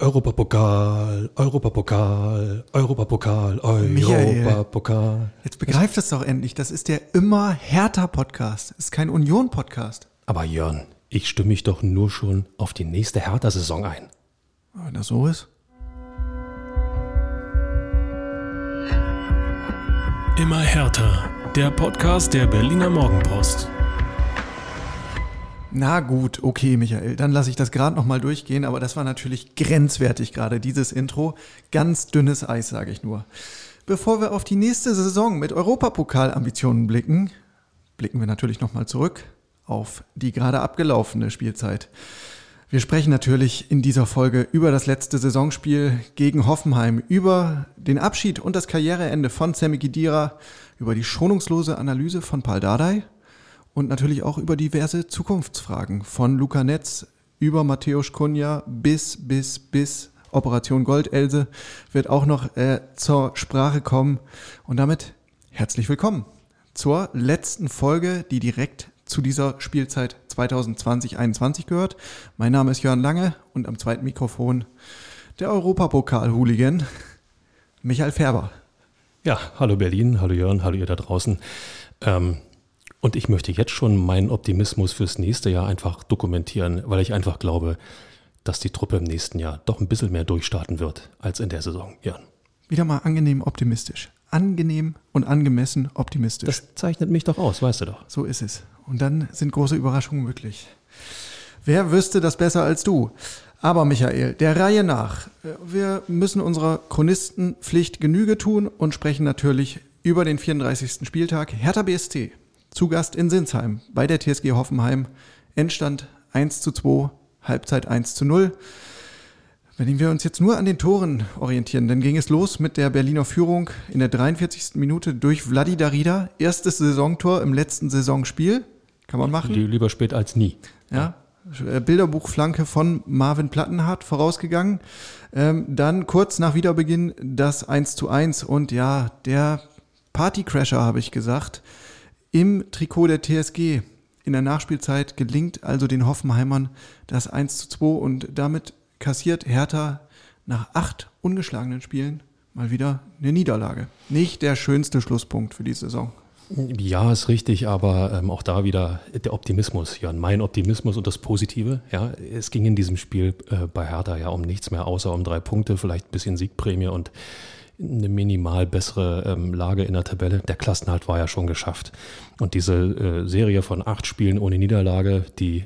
Europapokal, Europapokal, Europapokal. Europapokal. Jetzt begreift es doch endlich. Das ist der immer härter Podcast. Das ist kein Union-Podcast. Aber Jörn, ich stimme mich doch nur schon auf die nächste Hertha-Saison ein. Wenn das so ist. Immer härter. Der Podcast der Berliner Morgenpost. Na gut, okay, Michael, dann lasse ich das gerade nochmal durchgehen, aber das war natürlich grenzwertig gerade, dieses Intro. Ganz dünnes Eis, sage ich nur. Bevor wir auf die nächste Saison mit Europapokalambitionen blicken, blicken wir natürlich nochmal zurück auf die gerade abgelaufene Spielzeit. Wir sprechen natürlich in dieser Folge über das letzte Saisonspiel gegen Hoffenheim, über den Abschied und das Karriereende von Sammy Gidira, über die schonungslose Analyse von Paul Dardai und natürlich auch über diverse Zukunftsfragen von Luca Netz über Matthäus Kunja bis, bis, bis Operation Goldelse wird auch noch äh, zur Sprache kommen. Und damit herzlich willkommen zur letzten Folge, die direkt zu dieser Spielzeit 2020-21 gehört. Mein Name ist Jörn Lange und am zweiten Mikrofon der Europapokal-Hooligan Michael Färber. Ja, hallo Berlin, hallo Jörn, hallo ihr da draußen. Ähm, und ich möchte jetzt schon meinen Optimismus fürs nächste Jahr einfach dokumentieren, weil ich einfach glaube, dass die Truppe im nächsten Jahr doch ein bisschen mehr durchstarten wird als in der Saison. Jörn. Wieder mal angenehm optimistisch. Angenehm und angemessen optimistisch. Das zeichnet mich doch aus, weißt du doch. So ist es. Und dann sind große Überraschungen möglich. Wer wüsste das besser als du? Aber Michael, der Reihe nach. Wir müssen unserer Chronistenpflicht Genüge tun und sprechen natürlich über den 34. Spieltag Hertha BSC. Zu Gast in Sinsheim bei der TSG Hoffenheim. Endstand 1 zu 2, Halbzeit 1 zu 0. Wenn wir uns jetzt nur an den Toren orientieren, dann ging es los mit der Berliner Führung in der 43. Minute durch Vladi Darida. Erstes Saisontor im letzten Saisonspiel. Kann man machen. Lieber spät als nie. Ja. Bilderbuchflanke von Marvin Plattenhardt vorausgegangen. Ähm, dann kurz nach Wiederbeginn das 1 zu 1 und ja, der Partycrasher, habe ich gesagt, im Trikot der TSG. In der Nachspielzeit gelingt also den Hoffenheimern das 1 zu 2 und damit kassiert Hertha nach acht ungeschlagenen Spielen mal wieder eine Niederlage. Nicht der schönste Schlusspunkt für die Saison. Ja, ist richtig, aber ähm, auch da wieder der Optimismus, ja, mein Optimismus und das Positive. Ja, es ging in diesem Spiel äh, bei Hertha ja um nichts mehr, außer um drei Punkte, vielleicht ein bisschen Siegprämie und eine minimal bessere ähm, Lage in der Tabelle. Der Klassenhalt war ja schon geschafft. Und diese äh, Serie von acht Spielen ohne Niederlage, die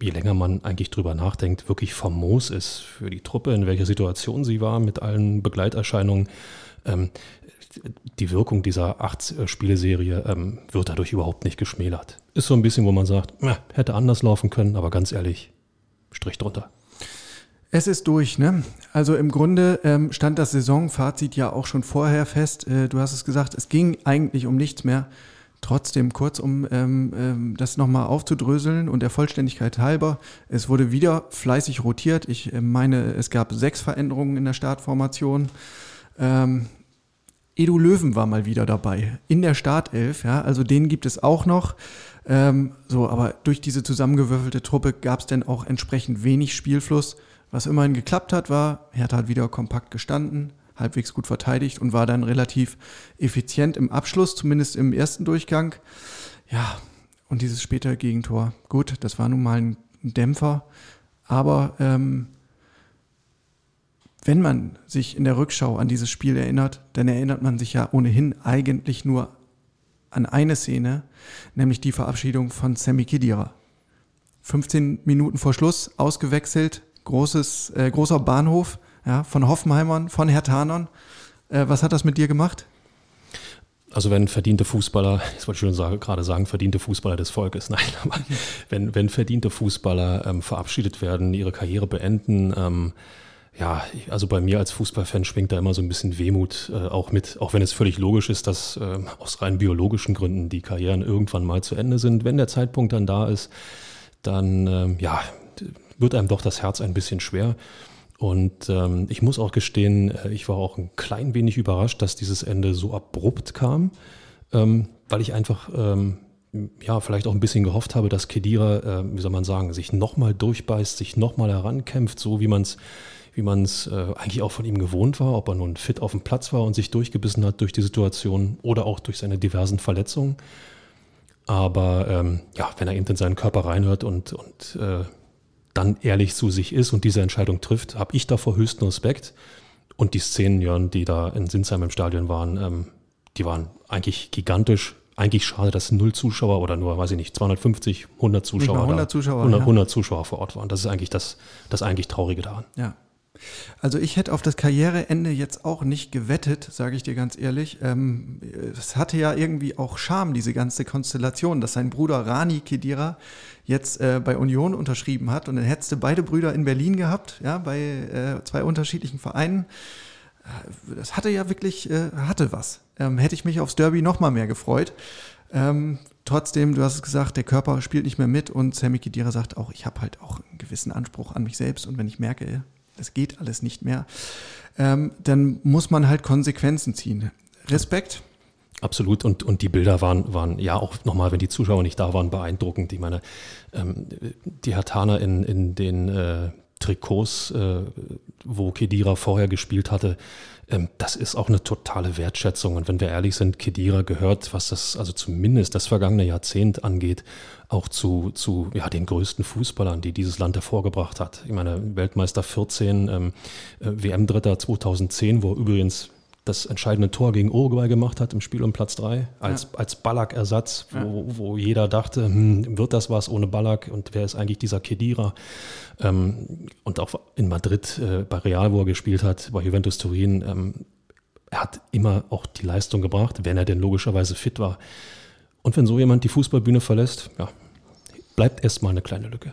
je länger man eigentlich drüber nachdenkt, wirklich famos ist für die Truppe, in welcher Situation sie war, mit allen Begleiterscheinungen. Ähm, die Wirkung dieser acht Spieleserie ähm, wird dadurch überhaupt nicht geschmälert. Ist so ein bisschen, wo man sagt, hätte anders laufen können, aber ganz ehrlich, Strich drunter. Es ist durch, ne? Also im Grunde ähm, stand das Saisonfazit ja auch schon vorher fest. Äh, du hast es gesagt, es ging eigentlich um nichts mehr. Trotzdem kurz, um ähm, ähm, das nochmal aufzudröseln und der Vollständigkeit halber, es wurde wieder fleißig rotiert. Ich äh, meine, es gab sechs Veränderungen in der Startformation. Ähm, Edu Löwen war mal wieder dabei in der Startelf, ja, also den gibt es auch noch. Ähm, so, aber durch diese zusammengewürfelte Truppe gab es dann auch entsprechend wenig Spielfluss. Was immerhin geklappt hat, war, Hertha hat wieder kompakt gestanden, halbwegs gut verteidigt und war dann relativ effizient im Abschluss, zumindest im ersten Durchgang. Ja, und dieses spätere Gegentor, gut, das war nun mal ein Dämpfer, aber ähm, wenn man sich in der Rückschau an dieses Spiel erinnert, dann erinnert man sich ja ohnehin eigentlich nur an eine Szene, nämlich die Verabschiedung von Sammy Kidira. 15 Minuten vor Schluss ausgewechselt, großes, äh, großer Bahnhof ja, von Hoffenheimern, von Herthanern. Äh, was hat das mit dir gemacht? Also wenn verdiente Fußballer, ich wollte schon sagen, gerade sagen, verdiente Fußballer des Volkes, nein, aber wenn, wenn verdiente Fußballer ähm, verabschiedet werden, ihre Karriere beenden, ähm, ja, also bei mir als Fußballfan schwingt da immer so ein bisschen Wehmut äh, auch mit, auch wenn es völlig logisch ist, dass äh, aus rein biologischen Gründen die Karrieren irgendwann mal zu Ende sind. Wenn der Zeitpunkt dann da ist, dann ähm, ja, wird einem doch das Herz ein bisschen schwer. Und ähm, ich muss auch gestehen, äh, ich war auch ein klein wenig überrascht, dass dieses Ende so abrupt kam, ähm, weil ich einfach ähm, ja, vielleicht auch ein bisschen gehofft habe, dass Kedira, äh, wie soll man sagen, sich nochmal durchbeißt, sich nochmal herankämpft, so wie man es wie äh, eigentlich auch von ihm gewohnt war, ob er nun fit auf dem Platz war und sich durchgebissen hat durch die Situation oder auch durch seine diversen Verletzungen. Aber ähm, ja, wenn er eben in seinen Körper reinhört und, und äh, dann ehrlich zu sich ist und diese Entscheidung trifft, habe ich davor höchsten Respekt. Und die Szenen, Jörn, die da in Sinsheim im Stadion waren, ähm, die waren eigentlich gigantisch. Eigentlich schade, dass null Zuschauer oder nur, weiß ich nicht, 250, 100 Zuschauer, 100 Zuschauer, 100, ja. 100 Zuschauer vor Ort waren. Das ist eigentlich das, das eigentlich Traurige daran. Ja. Also ich hätte auf das Karriereende jetzt auch nicht gewettet, sage ich dir ganz ehrlich. Ähm, es hatte ja irgendwie auch Charme, diese ganze Konstellation, dass sein Bruder Rani Kedira jetzt äh, bei Union unterschrieben hat und dann hättest du beide Brüder in Berlin gehabt, ja, bei äh, zwei unterschiedlichen Vereinen. Äh, Das hatte ja wirklich, äh, hatte was. Ähm, hätte ich mich aufs Derby noch mal mehr gefreut. Ähm, trotzdem, du hast es gesagt, der Körper spielt nicht mehr mit und Sammy Kedira sagt auch, ich habe halt auch einen gewissen Anspruch an mich selbst und wenn ich merke, das geht alles nicht mehr, ähm, dann muss man halt Konsequenzen ziehen. Respekt. Absolut. Und, und die Bilder waren, waren ja auch nochmal, wenn die Zuschauer nicht da waren, beeindruckend. Ich meine, ähm, die Hertaner in, in den äh, Trikots, äh, wo Kedira vorher gespielt hatte, ähm, das ist auch eine totale Wertschätzung. Und wenn wir ehrlich sind, Kedira gehört, was das, also zumindest das vergangene Jahrzehnt angeht, auch zu, zu ja, den größten Fußballern, die dieses Land hervorgebracht hat. Ich meine, Weltmeister 14, ähm, äh, WM-Dritter 2010, wo übrigens das entscheidende Tor gegen Uruguay gemacht hat im Spiel um Platz 3, als, ja. als Ballack-Ersatz, wo, wo jeder dachte, hm, wird das was ohne Ballack und wer ist eigentlich dieser Kedira? Ähm, und auch in Madrid, äh, bei Real, wo er gespielt hat, bei Juventus Turin, ähm, er hat immer auch die Leistung gebracht, wenn er denn logischerweise fit war. Und wenn so jemand die Fußballbühne verlässt, ja, bleibt erstmal eine kleine Lücke.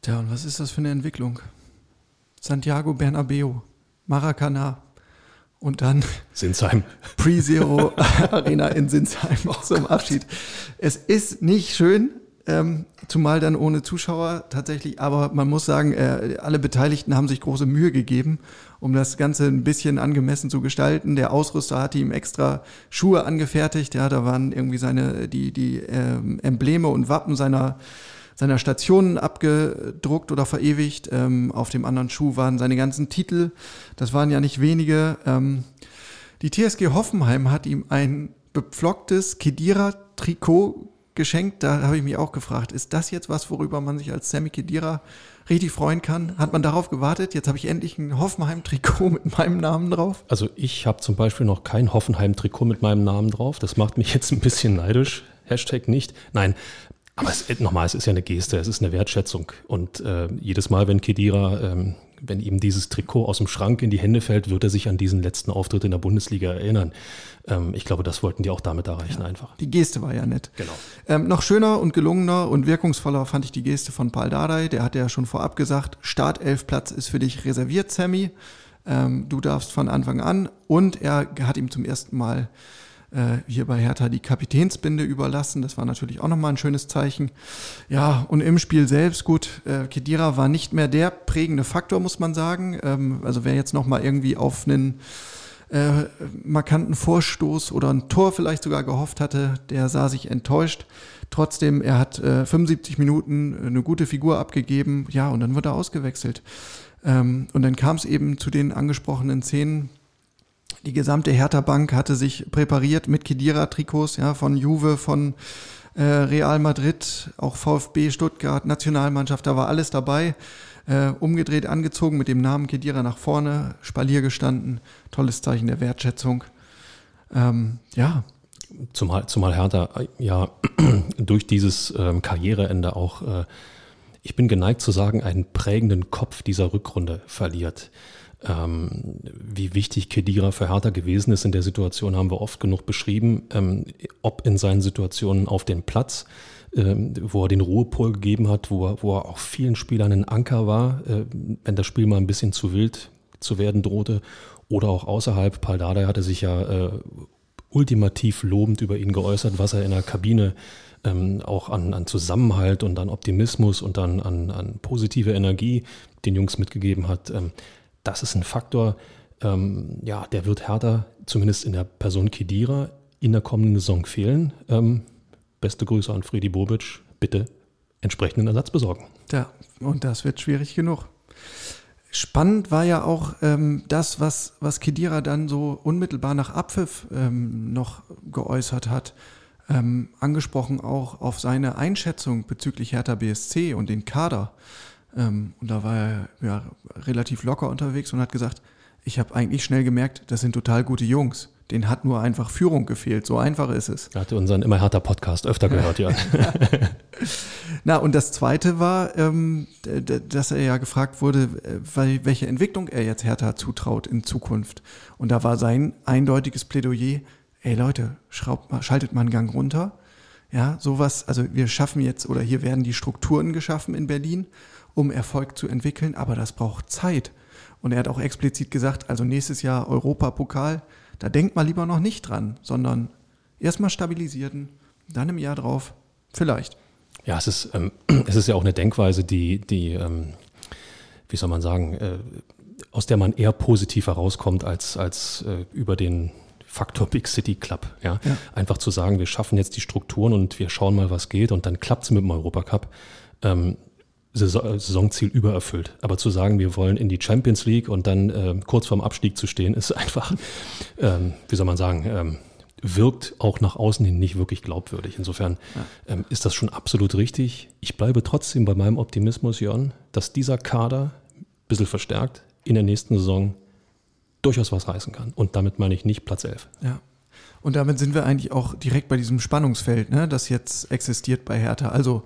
Tja, und was ist das für eine Entwicklung? Santiago Bernabeu, Maracana, und dann Sinsheim. Pre-Zero Arena in Sinsheim zum Abschied. Es ist nicht schön, ähm, zumal dann ohne Zuschauer tatsächlich, aber man muss sagen, äh, alle Beteiligten haben sich große Mühe gegeben, um das Ganze ein bisschen angemessen zu gestalten. Der Ausrüster hatte ihm extra Schuhe angefertigt, ja, da waren irgendwie seine, die, die ähm, Embleme und Wappen seiner seiner Stationen abgedruckt oder verewigt. Ähm, auf dem anderen Schuh waren seine ganzen Titel. Das waren ja nicht wenige. Ähm, die TSG Hoffenheim hat ihm ein bepflocktes Kedira-Trikot geschenkt. Da habe ich mich auch gefragt, ist das jetzt was, worüber man sich als Sammy Kedira richtig freuen kann? Hat man darauf gewartet? Jetzt habe ich endlich ein Hoffenheim-Trikot mit meinem Namen drauf. Also ich habe zum Beispiel noch kein Hoffenheim-Trikot mit meinem Namen drauf. Das macht mich jetzt ein bisschen neidisch. Hashtag nicht. Nein, aber es, nochmal, es ist ja eine Geste, es ist eine Wertschätzung. Und äh, jedes Mal, wenn Kedira, ähm, wenn ihm dieses Trikot aus dem Schrank in die Hände fällt, wird er sich an diesen letzten Auftritt in der Bundesliga erinnern. Ähm, ich glaube, das wollten die auch damit erreichen ja, einfach. Die Geste war ja nett. Genau. Ähm, noch schöner und gelungener und wirkungsvoller fand ich die Geste von Paul Dardai. Der hat ja schon vorab gesagt, Startelfplatz ist für dich reserviert, Sammy. Ähm, du darfst von Anfang an. Und er hat ihm zum ersten Mal hier bei Hertha die Kapitänsbinde überlassen. Das war natürlich auch nochmal ein schönes Zeichen. Ja, und im Spiel selbst, gut, äh, Kedira war nicht mehr der prägende Faktor, muss man sagen. Ähm, also wer jetzt nochmal irgendwie auf einen äh, markanten Vorstoß oder ein Tor vielleicht sogar gehofft hatte, der sah sich enttäuscht. Trotzdem, er hat äh, 75 Minuten eine gute Figur abgegeben, ja, und dann wird er ausgewechselt. Ähm, und dann kam es eben zu den angesprochenen Szenen, die gesamte Hertha-Bank hatte sich präpariert mit Kedira-Trikots, ja, von Juve, von äh, Real Madrid, auch VfB Stuttgart, Nationalmannschaft, da war alles dabei. Äh, umgedreht angezogen mit dem Namen Kedira nach vorne, Spalier gestanden, tolles Zeichen der Wertschätzung. Ähm, ja. Zumal, zumal Hertha ja durch dieses ähm, Karriereende auch, äh, ich bin geneigt zu sagen, einen prägenden Kopf dieser Rückrunde verliert. Ähm, wie wichtig Kedira für Hertha gewesen ist in der Situation, haben wir oft genug beschrieben. Ähm, ob in seinen Situationen auf dem Platz, ähm, wo er den Ruhepol gegeben hat, wo er, wo er auch vielen Spielern ein Anker war, äh, wenn das Spiel mal ein bisschen zu wild zu werden drohte, oder auch außerhalb. Paul Dardai hatte sich ja äh, ultimativ lobend über ihn geäußert, was er in der Kabine ähm, auch an, an, Zusammenhalt und an Optimismus und an, an, an positive Energie den Jungs mitgegeben hat. Ähm, das ist ein Faktor, ähm, ja, der wird Hertha, zumindest in der Person Kedira, in der kommenden Saison fehlen. Ähm, beste Grüße an Fredi Bobic. Bitte entsprechenden Ersatz besorgen. Ja, und das wird schwierig genug. Spannend war ja auch ähm, das, was, was Kedira dann so unmittelbar nach Abpfiff ähm, noch geäußert hat. Ähm, angesprochen auch auf seine Einschätzung bezüglich Hertha BSC und den Kader. Ähm, und da war er ja relativ locker unterwegs und hat gesagt, ich habe eigentlich schnell gemerkt, das sind total gute Jungs. Den hat nur einfach Führung gefehlt. So einfach ist es. Er hatte unseren immer härter Podcast öfter gehört, ja. Na, und das Zweite war, ähm, dass er ja gefragt wurde, äh, welche Entwicklung er jetzt Hertha zutraut in Zukunft. Und da war sein eindeutiges Plädoyer, ey Leute, schraubt mal, schaltet mal einen Gang runter. Ja, sowas, also wir schaffen jetzt, oder hier werden die Strukturen geschaffen in Berlin, um Erfolg zu entwickeln, aber das braucht Zeit. Und er hat auch explizit gesagt, also nächstes Jahr Europapokal, da denkt man lieber noch nicht dran, sondern erstmal stabilisieren, dann im Jahr drauf, vielleicht. Ja, es ist, ähm, es ist ja auch eine Denkweise, die, die ähm, wie soll man sagen, äh, aus der man eher positiv herauskommt als, als äh, über den Faktor Big City Club. Ja? ja? Einfach zu sagen, wir schaffen jetzt die Strukturen und wir schauen mal, was geht und dann klappt es mit dem Europacup. Ähm, Saisonziel übererfüllt. Aber zu sagen, wir wollen in die Champions League und dann äh, kurz vorm Abstieg zu stehen, ist einfach, ähm, wie soll man sagen, ähm, wirkt auch nach außen hin nicht wirklich glaubwürdig. Insofern ja. ähm, ist das schon absolut richtig. Ich bleibe trotzdem bei meinem Optimismus, Jörn, dass dieser Kader, ein bisschen verstärkt, in der nächsten Saison durchaus was reißen kann. Und damit meine ich nicht Platz 11. Ja. Und damit sind wir eigentlich auch direkt bei diesem Spannungsfeld, ne, das jetzt existiert bei Hertha. Also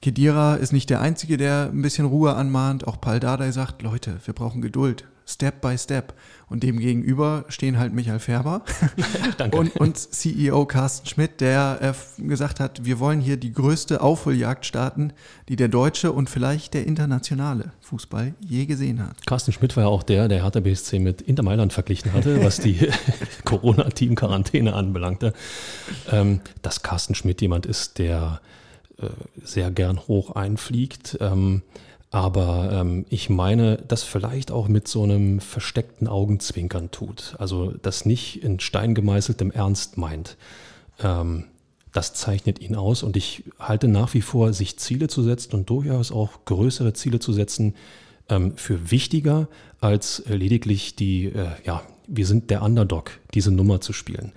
Kedira ist nicht der Einzige, der ein bisschen Ruhe anmahnt. Auch Paul Dardai sagt, Leute, wir brauchen Geduld. Step by Step. Und dem gegenüber stehen halt Michael Färber und, und, CEO Carsten Schmidt, der äh, gesagt hat, wir wollen hier die größte Aufholjagd starten, die der deutsche und vielleicht der internationale Fußball je gesehen hat. Carsten Schmidt war ja auch der, der Hertha BSC mit Inter Mailand verglichen hatte, was die Corona-Team-Quarantäne anbelangte. Ähm, dass Carsten Schmidt jemand ist, der sehr gern hoch einfliegt. Ähm, aber ähm, ich meine, das vielleicht auch mit so einem versteckten Augenzwinkern tut. Also das nicht in Stein gemeißeltem Ernst meint. Ähm, das zeichnet ihn aus und ich halte nach wie vor, sich Ziele zu setzen und durchaus auch größere Ziele zu setzen, ähm, für wichtiger als lediglich die, äh, ja, wir sind der Underdog, diese Nummer zu spielen.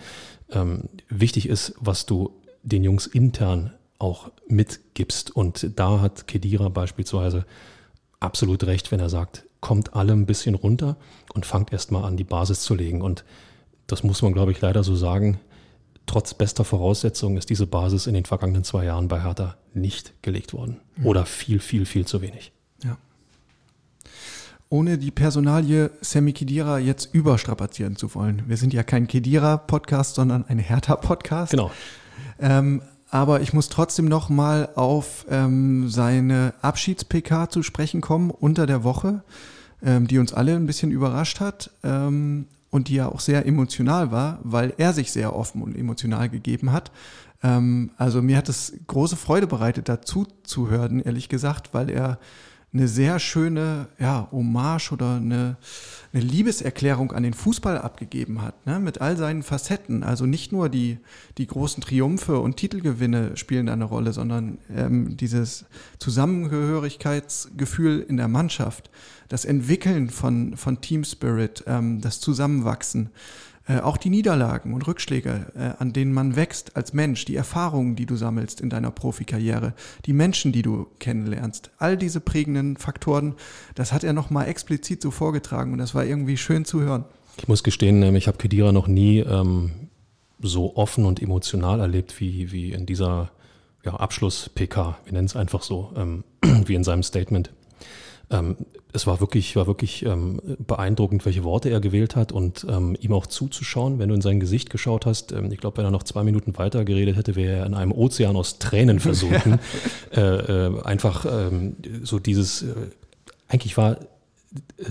Ähm, wichtig ist, was du den Jungs intern auch mitgibst. Und da hat Kedira beispielsweise absolut recht, wenn er sagt, kommt alle ein bisschen runter und fangt erstmal an, die Basis zu legen. Und das muss man, glaube ich, leider so sagen. Trotz bester Voraussetzungen ist diese Basis in den vergangenen zwei Jahren bei Hertha nicht gelegt worden. Mhm. Oder viel, viel, viel zu wenig. Ja. Ohne die Personalie Sammy Kedira jetzt überstrapazieren zu wollen. Wir sind ja kein Kedira-Podcast, sondern ein Hertha-Podcast. Genau. Ähm, aber ich muss trotzdem noch mal auf ähm, seine Abschieds-PK zu sprechen kommen unter der Woche, ähm, die uns alle ein bisschen überrascht hat ähm, und die ja auch sehr emotional war, weil er sich sehr offen und emotional gegeben hat. Ähm, also mir hat es große Freude bereitet, dazu zu hören, ehrlich gesagt, weil er eine sehr schöne ja, Hommage oder eine, eine Liebeserklärung an den Fußball abgegeben hat, ne? mit all seinen Facetten. Also nicht nur die, die großen Triumphe und Titelgewinne spielen eine Rolle, sondern ähm, dieses Zusammengehörigkeitsgefühl in der Mannschaft, das Entwickeln von, von Team Spirit, ähm, das Zusammenwachsen. Äh, auch die Niederlagen und Rückschläge, äh, an denen man wächst als Mensch, die Erfahrungen, die du sammelst in deiner Profikarriere, die Menschen, die du kennenlernst, all diese prägenden Faktoren, das hat er nochmal explizit so vorgetragen und das war irgendwie schön zu hören. Ich muss gestehen, ähm, ich habe Kedira noch nie ähm, so offen und emotional erlebt wie, wie in dieser ja, Abschluss-PK, wir nennen es einfach so, ähm, wie in seinem Statement. Ähm, es war wirklich, war wirklich ähm, beeindruckend, welche Worte er gewählt hat und ähm, ihm auch zuzuschauen, wenn du in sein Gesicht geschaut hast. Ähm, ich glaube, wenn er noch zwei Minuten weiter geredet hätte, wäre er in einem Ozean aus Tränen versunken. äh, äh, einfach ähm, so dieses, äh, eigentlich war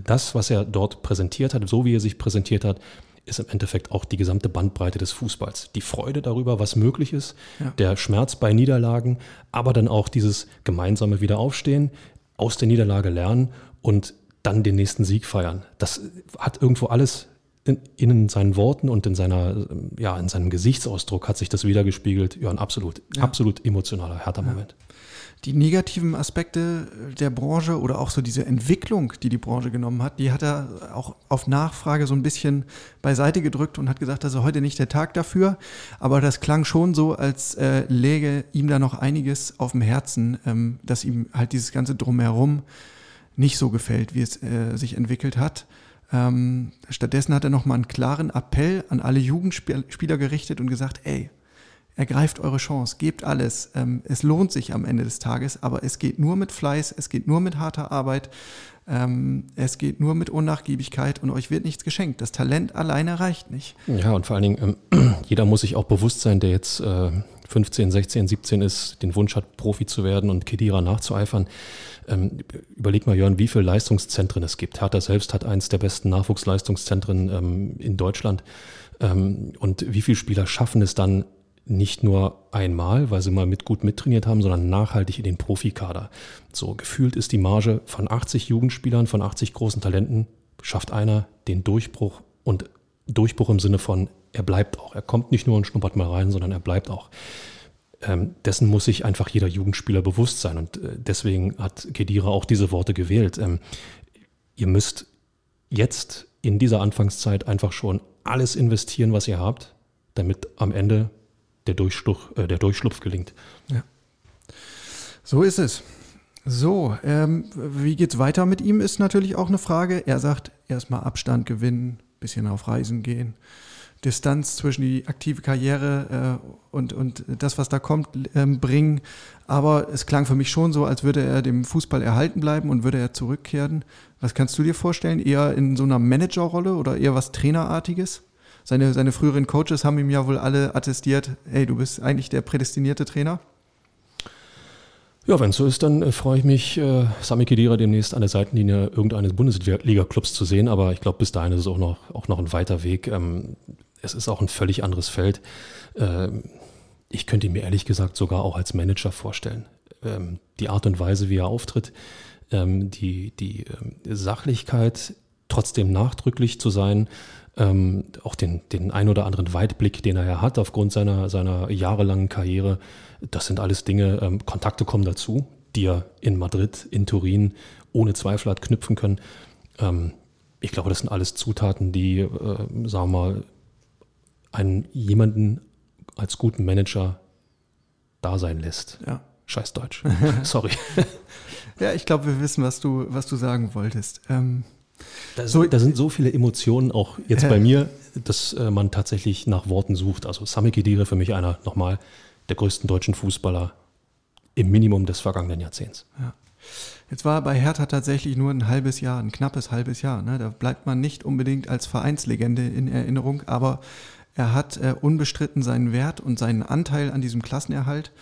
das, was er dort präsentiert hat, so wie er sich präsentiert hat, ist im Endeffekt auch die gesamte Bandbreite des Fußballs. Die Freude darüber, was möglich ist, ja. der Schmerz bei Niederlagen, aber dann auch dieses gemeinsame Wiederaufstehen, aus der Niederlage lernen und dann den nächsten Sieg feiern. Das hat irgendwo alles in, in seinen Worten und in seiner, ja, in seinem Gesichtsausdruck hat sich das wiedergespiegelt. Ja, ein absolut, ja. absolut emotionaler, härter Moment. Die negativen Aspekte der Branche oder auch so diese Entwicklung, die die Branche genommen hat, die hat er auch auf Nachfrage so ein bisschen beiseite gedrückt und hat gesagt, das ist heute nicht der Tag dafür. Aber das klang schon so, als äh, läge ihm da noch einiges auf dem Herzen, ähm, dass ihm halt dieses ganze Drumherum nicht so gefällt, wie es äh, sich entwickelt hat. Ähm, stattdessen hat er nochmal einen klaren Appell an alle Jugendspieler gerichtet und gesagt, ey, ergreift eure Chance, gebt alles. Ähm, es lohnt sich am Ende des Tages, aber es geht nur mit Fleiß, es geht nur mit harter Arbeit, ähm, es geht nur mit Unnachgiebigkeit und euch wird nichts geschenkt. Das Talent alleine reicht nicht. Ja, und vor allen Dingen, ähm, jeder muss sich auch bewusst sein, der jetzt äh, 15, 16, 17 ist, den Wunsch hat, Profi zu werden und Kedira nachzueifern. Überleg mal, Jörn, wie viele Leistungszentren es gibt. Hertha selbst hat eins der besten Nachwuchsleistungszentren in Deutschland. Und wie viele Spieler schaffen es dann, nicht nur einmal, weil sie mal mit gut mittrainiert haben, sondern nachhaltig in den Profikader. So gefühlt ist die Marge von 80 Jugendspielern, von 80 großen Talenten, schafft einer den Durchbruch und Durchbruch im Sinne von, er bleibt auch. Er kommt nicht nur und schnuppert mal rein, sondern er bleibt auch. Ähm, dessen muss sich einfach jeder Jugendspieler bewusst sein. Und äh, deswegen hat Kedira auch diese Worte gewählt. Ähm, ihr müsst jetzt in dieser Anfangszeit einfach schon alles investieren, was ihr habt, damit am Ende der, Durchschlupf, äh, der Durchschlupf gelingt. Ja. So ist es. So, ähm, wie geht's weiter mit ihm, ist natürlich auch eine Frage. Er sagt, erstmal Abstand gewinnen, bisschen auf Reisen gehen, Distanz zwischen die aktive Karriere äh, und, und das, was da kommt, ähm, bringen. Aber es klang für mich schon so, als würde er dem Fußball erhalten bleiben und würde er zurückkehren. Was kannst du dir vorstellen? Eher in so einer Managerrolle oder eher was Trainerartiges? Seine, seine früheren Coaches haben ihm ja wohl alle attestiert, hey, du bist eigentlich der prädestinierte Trainer. Ja, wenn es so ist, dann äh, freue ich mich, äh, Sami Khedira demnächst an der Seitenlinie irgendeines Bundesliga-Clubs zu sehen. Aber ich glaube, bis dahin ist es auch noch, auch noch ein weiter Weg. Ähm, es ist auch ein völlig anderes Feld. Ähm, ich könnte ihn mir ehrlich gesagt sogar auch als Manager vorstellen. Ähm, die Art und Weise, wie er auftritt, ähm, die, die ähm, Sachlichkeit, trotzdem nachdrücklich zu sein, ähm, auch den, den ein oder anderen Weitblick, den er ja hat aufgrund seiner, seiner jahrelangen Karriere. Das sind alles Dinge, ähm, Kontakte kommen dazu, die er in Madrid, in Turin ohne Zweifel hat knüpfen können. Ähm, ich glaube, das sind alles Zutaten, die, äh, sagen wir mal, einen jemanden als guten Manager da sein lässt. Ja. Scheiß Deutsch. Sorry. ja, ich glaube, wir wissen, was du, was du sagen wolltest. Ähm, da, so, da sind so viele Emotionen auch jetzt bei mir, dass äh, man tatsächlich nach Worten sucht. Also Sami Khedira für mich einer nochmal der größten deutschen Fußballer im Minimum des vergangenen Jahrzehnts. Ja. Jetzt war bei Hertha tatsächlich nur ein halbes Jahr, ein knappes halbes Jahr. Ne? Da bleibt man nicht unbedingt als Vereinslegende in Erinnerung, aber er hat äh, unbestritten seinen Wert und seinen Anteil an diesem Klassenerhalt.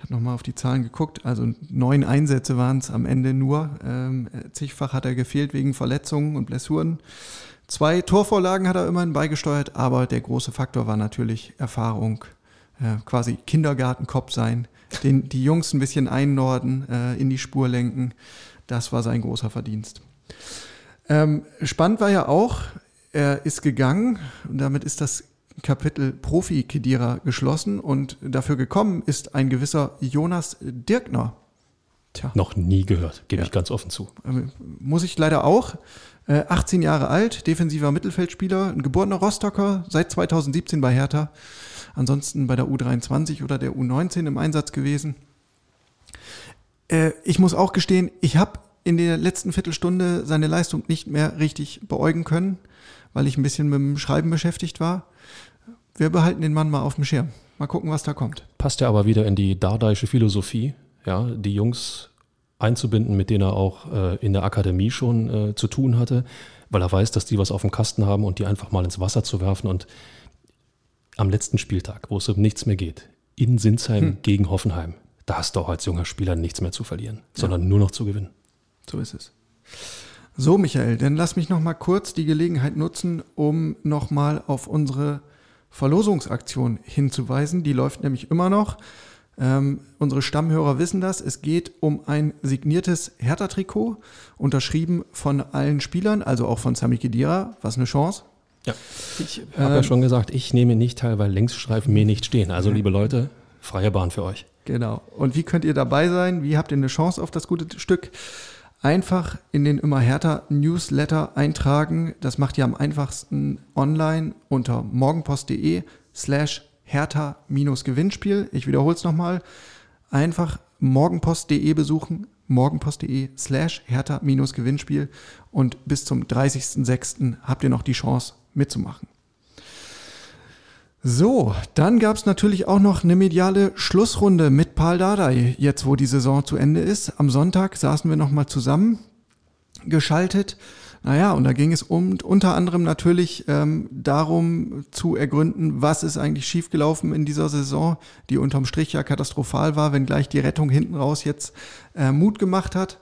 Ich habe nochmal auf die Zahlen geguckt. Also neun Einsätze waren es am Ende nur. Ähm, zigfach hat er gefehlt wegen Verletzungen und Blessuren. Zwei Torvorlagen hat er immerhin beigesteuert, aber der große Faktor war natürlich Erfahrung, äh, quasi Kindergartenkopf sein, den, die Jungs ein bisschen einnorden, äh, in die Spur lenken. Das war sein großer Verdienst. Ähm, spannend war ja auch, er ist gegangen und damit ist das Kapitel Profi-Kedira geschlossen und dafür gekommen ist ein gewisser Jonas Dirkner. Tja. Noch nie gehört, gebe ja. ich ganz offen zu. Ähm, muss ich leider auch. 18 äh, Jahre alt, defensiver Mittelfeldspieler, ein geborener Rostocker, seit 2017 bei Hertha. Ansonsten bei der U23 oder der U19 im Einsatz gewesen. Äh, ich muss auch gestehen, ich habe in der letzten Viertelstunde seine Leistung nicht mehr richtig beäugen können, weil ich ein bisschen mit dem Schreiben beschäftigt war wir behalten den Mann mal auf dem Schirm. Mal gucken, was da kommt. Passt ja aber wieder in die dardaische Philosophie, ja, die Jungs einzubinden, mit denen er auch äh, in der Akademie schon äh, zu tun hatte, weil er weiß, dass die was auf dem Kasten haben und die einfach mal ins Wasser zu werfen und am letzten Spieltag, wo es um nichts mehr geht, in Sinsheim hm. gegen Hoffenheim, da hast du auch als junger Spieler nichts mehr zu verlieren, ja. sondern nur noch zu gewinnen. So ist es. So, Michael, dann lass mich noch mal kurz die Gelegenheit nutzen, um noch mal auf unsere Verlosungsaktion hinzuweisen. Die läuft nämlich immer noch. Ähm, unsere Stammhörer wissen das. Es geht um ein signiertes Hertha-Trikot, unterschrieben von allen Spielern, also auch von Sami Khedira. Was eine Chance. Ja, ich habe ähm, ja schon gesagt, ich nehme nicht teil, weil Längsstreifen mir nicht stehen. Also liebe Leute, freie Bahn für euch. Genau. Und wie könnt ihr dabei sein? Wie habt ihr eine Chance auf das gute Stück? Einfach in den immer härter Newsletter eintragen. Das macht ihr am einfachsten online unter morgenpost.de slash härter-gewinnspiel. Ich wiederhole es nochmal. Einfach morgenpost.de besuchen, morgenpost.de slash härter-gewinnspiel und bis zum 30.06. habt ihr noch die Chance mitzumachen. So, dann gab es natürlich auch noch eine mediale Schlussrunde mit Paul Dardai, jetzt wo die Saison zu Ende ist. Am Sonntag saßen wir nochmal zusammen, geschaltet. Naja, und da ging es um, unter anderem natürlich ähm, darum zu ergründen, was ist eigentlich schiefgelaufen in dieser Saison, die unterm Strich ja katastrophal war, wenngleich die Rettung hinten raus jetzt äh, Mut gemacht hat.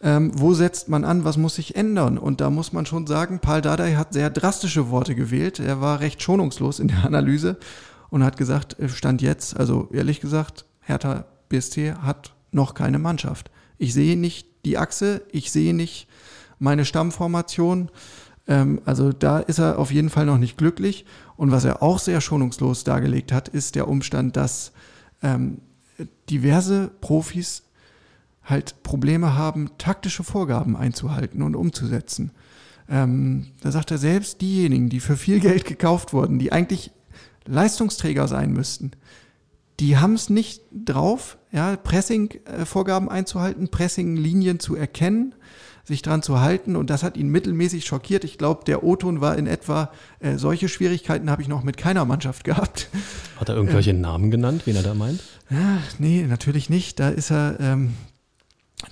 Ähm, wo setzt man an, was muss sich ändern? Und da muss man schon sagen, Paul Dardai hat sehr drastische Worte gewählt. Er war recht schonungslos in der Analyse und hat gesagt, äh, Stand jetzt, also ehrlich gesagt, Hertha BSC hat noch keine Mannschaft. Ich sehe nicht die Achse, ich sehe nicht meine Stammformation. Ähm, also da ist er auf jeden Fall noch nicht glücklich. Und was er auch sehr schonungslos dargelegt hat, ist der Umstand, dass ähm, diverse Profis halt Probleme haben, taktische Vorgaben einzuhalten und umzusetzen. Ähm, da sagt er selbst, diejenigen, die für viel Geld gekauft wurden, die eigentlich Leistungsträger sein müssten, die haben es nicht drauf, ja, Pressing-Vorgaben einzuhalten, Pressing-Linien zu erkennen, sich dran zu halten und das hat ihn mittelmäßig schockiert. Ich glaube, der O-Ton war in etwa, äh, solche Schwierigkeiten habe ich noch mit keiner Mannschaft gehabt. Hat er irgendwelche ähm, Namen genannt, wen er da meint? Ja, nee, natürlich nicht. Da ist er, ähm,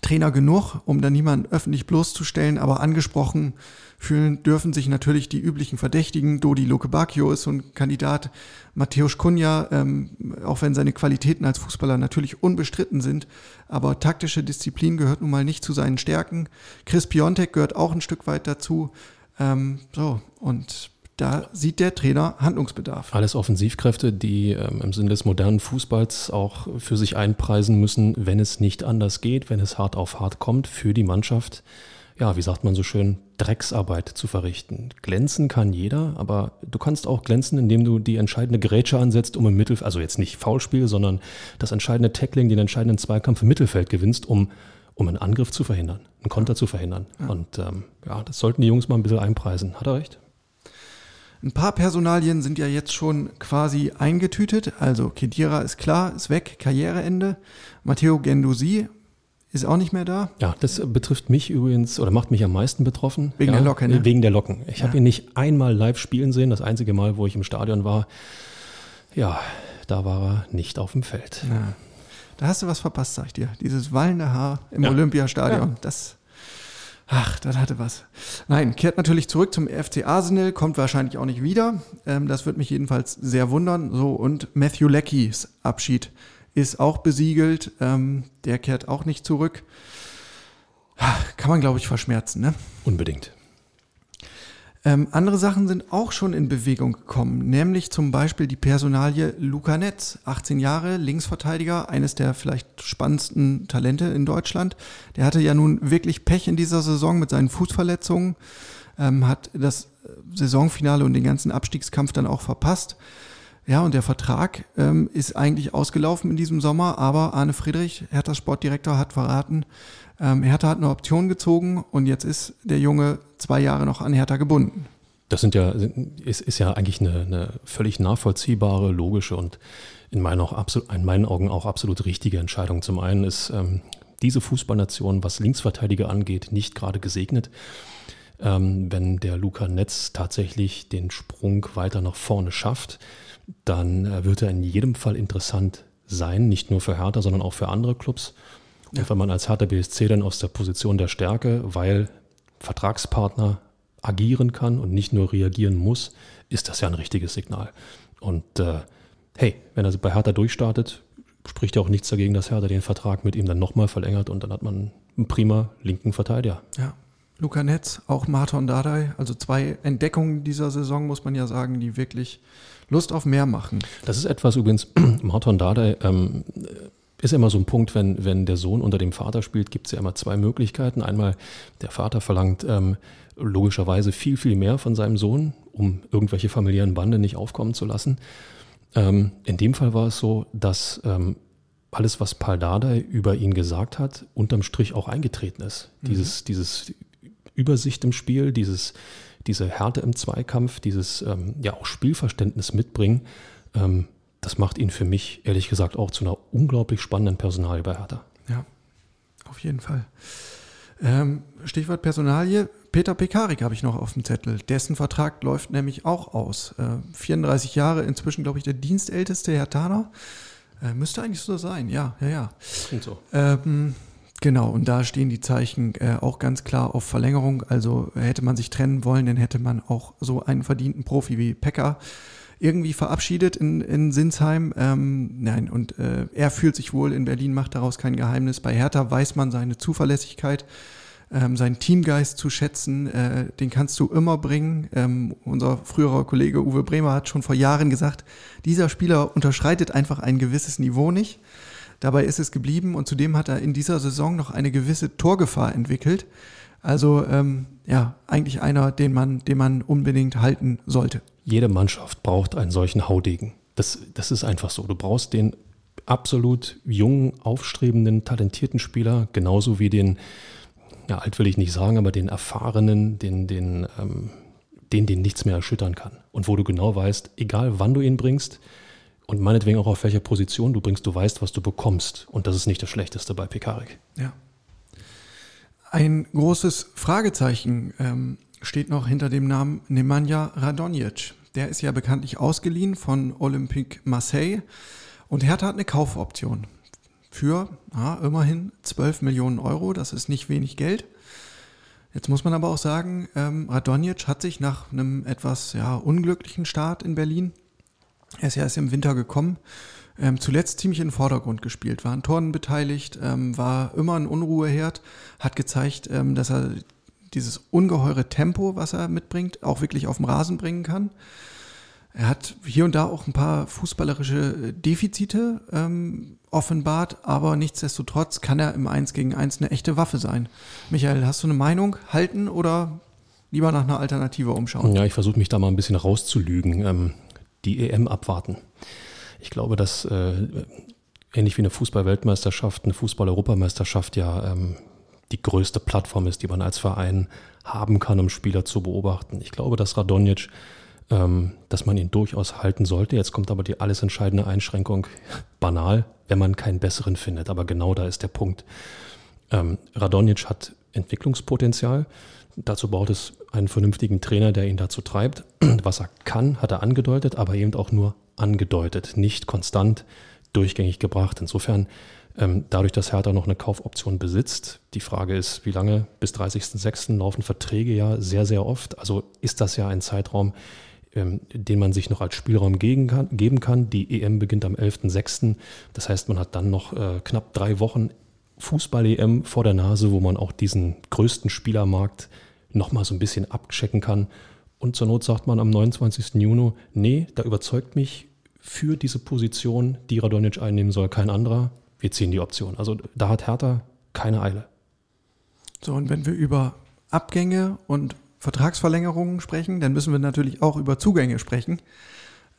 Trainer genug, um da niemanden öffentlich bloßzustellen, aber angesprochen fühlen dürfen sich natürlich die üblichen Verdächtigen. Dodi Lokebakio ist so ein Kandidat, Matthäus Kunja, ähm, auch wenn seine Qualitäten als Fußballer natürlich unbestritten sind, aber taktische Disziplin gehört nun mal nicht zu seinen Stärken. Chris Piontek gehört auch ein Stück weit dazu. Ähm, so, und da sieht der Trainer Handlungsbedarf. Alles Offensivkräfte, die ähm, im Sinne des modernen Fußballs auch für sich einpreisen müssen, wenn es nicht anders geht, wenn es hart auf hart kommt, für die Mannschaft, ja, wie sagt man so schön, Drecksarbeit zu verrichten. Glänzen kann jeder, aber du kannst auch glänzen, indem du die entscheidende Grätsche ansetzt, um im Mittelfeld, also jetzt nicht Foulspiel, sondern das entscheidende Tackling, den entscheidenden Zweikampf im Mittelfeld gewinnst, um um einen Angriff zu verhindern, einen Konter zu verhindern. Ja. Und ähm, ja, das sollten die Jungs mal ein bisschen einpreisen. Hat er recht? Ein paar Personalien sind ja jetzt schon quasi eingetütet. Also Kedira ist klar, ist weg, Karriereende. Matteo Gendusi ist auch nicht mehr da. Ja, das betrifft mich übrigens oder macht mich am meisten betroffen. Wegen ja, der Locken. Ne? Wegen der Locken. Ich ja. habe ihn nicht einmal live spielen sehen. Das einzige Mal, wo ich im Stadion war, ja, da war er nicht auf dem Feld. Ja. Da hast du was verpasst, sag ich dir. Dieses wallende Haar im Olympiastadion. Das Ach, das hatte was. Nein, kehrt natürlich zurück zum FC Arsenal, kommt wahrscheinlich auch nicht wieder. Ähm, das wird mich jedenfalls sehr wundern. So, und Matthew Leckys Abschied ist auch besiegelt. Ähm, der kehrt auch nicht zurück. Kann man, glaube ich, verschmerzen, ne? Unbedingt. Ähm, andere Sachen sind auch schon in Bewegung gekommen, nämlich zum Beispiel die Personalie Luca Netz, 18 Jahre, Linksverteidiger, eines der vielleicht spannendsten Talente in Deutschland. Der hatte ja nun wirklich Pech in dieser Saison mit seinen Fußverletzungen, ähm, hat das Saisonfinale und den ganzen Abstiegskampf dann auch verpasst. Ja, und der Vertrag ähm, ist eigentlich ausgelaufen in diesem Sommer, aber Arne Friedrich, Herthas Sportdirektor, hat verraten, ähm, Hertha hat eine Option gezogen und jetzt ist der Junge zwei Jahre noch an Hertha gebunden. Das sind ja, ist, ist ja eigentlich eine, eine völlig nachvollziehbare, logische und in meinen, auch absolut, in meinen Augen auch absolut richtige Entscheidung. Zum einen ist ähm, diese Fußballnation, was Linksverteidiger angeht, nicht gerade gesegnet. Ähm, wenn der Luca Netz tatsächlich den Sprung weiter nach vorne schafft, dann äh, wird er in jedem Fall interessant sein, nicht nur für Hertha, sondern auch für andere Clubs. Und ja. wenn man als Hertha BSC dann aus der Position der Stärke, weil Vertragspartner agieren kann und nicht nur reagieren muss, ist das ja ein richtiges Signal. Und äh, hey, wenn er bei Hertha durchstartet, spricht ja auch nichts dagegen, dass Hertha den Vertrag mit ihm dann nochmal verlängert und dann hat man einen prima linken Verteidiger. Ja. Luca Netz, auch Marton Dardai, also zwei Entdeckungen dieser Saison, muss man ja sagen, die wirklich Lust auf mehr machen. Das ist etwas übrigens, Marton Dardai ähm, ist immer so ein Punkt, wenn, wenn der Sohn unter dem Vater spielt, gibt es ja immer zwei Möglichkeiten. Einmal, der Vater verlangt ähm, logischerweise viel, viel mehr von seinem Sohn, um irgendwelche familiären Bande nicht aufkommen zu lassen. Ähm, in dem Fall war es so, dass ähm, alles, was Paul Dardai über ihn gesagt hat, unterm Strich auch eingetreten ist. Mhm. Dieses, dieses Übersicht im Spiel, dieses, diese Härte im Zweikampf, dieses ähm, ja auch Spielverständnis mitbringen, ähm, das macht ihn für mich ehrlich gesagt auch zu einer unglaublich spannenden Personalie bei Hertha. Ja, auf jeden Fall. Ähm, Stichwort Personalie. Peter Pekarik habe ich noch auf dem Zettel. Dessen Vertrag läuft nämlich auch aus. Äh, 34 Jahre, inzwischen glaube ich der dienstälteste Herr Taner. Äh, müsste eigentlich so sein, ja, ja, ja. Klingt so. Ähm, genau, und da stehen die Zeichen äh, auch ganz klar auf Verlängerung. Also hätte man sich trennen wollen, dann hätte man auch so einen verdienten Profi wie Pekka irgendwie verabschiedet in, in Sinsheim. Ähm, nein, und äh, er fühlt sich wohl in Berlin, macht daraus kein Geheimnis. Bei Hertha weiß man seine Zuverlässigkeit, ähm, seinen Teamgeist zu schätzen. Äh, den kannst du immer bringen. Ähm, unser früherer Kollege Uwe Bremer hat schon vor Jahren gesagt, dieser Spieler unterschreitet einfach ein gewisses Niveau nicht. Dabei ist es geblieben und zudem hat er in dieser Saison noch eine gewisse Torgefahr entwickelt. Also ähm, ja, eigentlich einer, den man, den man unbedingt halten sollte jede Mannschaft braucht einen solchen Haudegen. Das, das ist einfach so. Du brauchst den absolut jungen, aufstrebenden, talentierten Spieler, genauso wie den, ja, alt will ich nicht sagen, aber den erfahrenen, den, den, ähm, den, den nichts mehr erschüttern kann. Und wo du genau weißt, egal wann du ihn bringst und meinetwegen auch auf welcher Position du bringst, du weißt, was du bekommst. Und das ist nicht das Schlechteste bei Pekarik. Ja. Ein großes Fragezeichen ähm, steht noch hinter dem Namen Nemanja Radonjic. Der ist ja bekanntlich ausgeliehen von Olympique Marseille und Hertha hat eine Kaufoption für ja, immerhin 12 Millionen Euro. Das ist nicht wenig Geld. Jetzt muss man aber auch sagen, ähm, Radonjic hat sich nach einem etwas ja, unglücklichen Start in Berlin, er ist ja erst im Winter gekommen, ähm, zuletzt ziemlich in den Vordergrund gespielt, war an Toren beteiligt, ähm, war immer ein Unruheherd, hat gezeigt, ähm, dass er dieses ungeheure Tempo, was er mitbringt, auch wirklich auf dem Rasen bringen kann. Er hat hier und da auch ein paar fußballerische Defizite ähm, offenbart, aber nichtsdestotrotz kann er im 1 gegen 1 eine echte Waffe sein. Michael, hast du eine Meinung? Halten oder lieber nach einer Alternative umschauen? Ja, ich versuche mich da mal ein bisschen rauszulügen. Ähm, die EM abwarten. Ich glaube, dass äh, ähnlich wie eine Fußball-Weltmeisterschaft, eine Fußball-Europameisterschaft ja ähm, die größte Plattform ist, die man als Verein haben kann, um Spieler zu beobachten. Ich glaube, dass Radonjic, ähm, dass man ihn durchaus halten sollte. Jetzt kommt aber die alles entscheidende Einschränkung, banal, wenn man keinen besseren findet. Aber genau da ist der Punkt. Ähm, Radonjic hat Entwicklungspotenzial. Dazu braucht es einen vernünftigen Trainer, der ihn dazu treibt. Was er kann, hat er angedeutet, aber eben auch nur angedeutet, nicht konstant durchgängig gebracht. Insofern dadurch, dass Hertha noch eine Kaufoption besitzt, die Frage ist, wie lange bis 30.06. laufen Verträge ja sehr, sehr oft. Also ist das ja ein Zeitraum, ähm, den man sich noch als Spielraum geben kann. Geben kann. Die EM beginnt am 11.06. Das heißt, man hat dann noch äh, knapp drei Wochen Fußball-EM vor der Nase, wo man auch diesen größten Spielermarkt nochmal so ein bisschen abchecken kann. Und zur Not sagt man am 29. Juni, nee, da überzeugt mich für diese Position, die Radonic einnehmen soll, kein anderer wir ziehen die Option. Also da hat Hertha keine Eile. So, und wenn wir über Abgänge und Vertragsverlängerungen sprechen, dann müssen wir natürlich auch über Zugänge sprechen.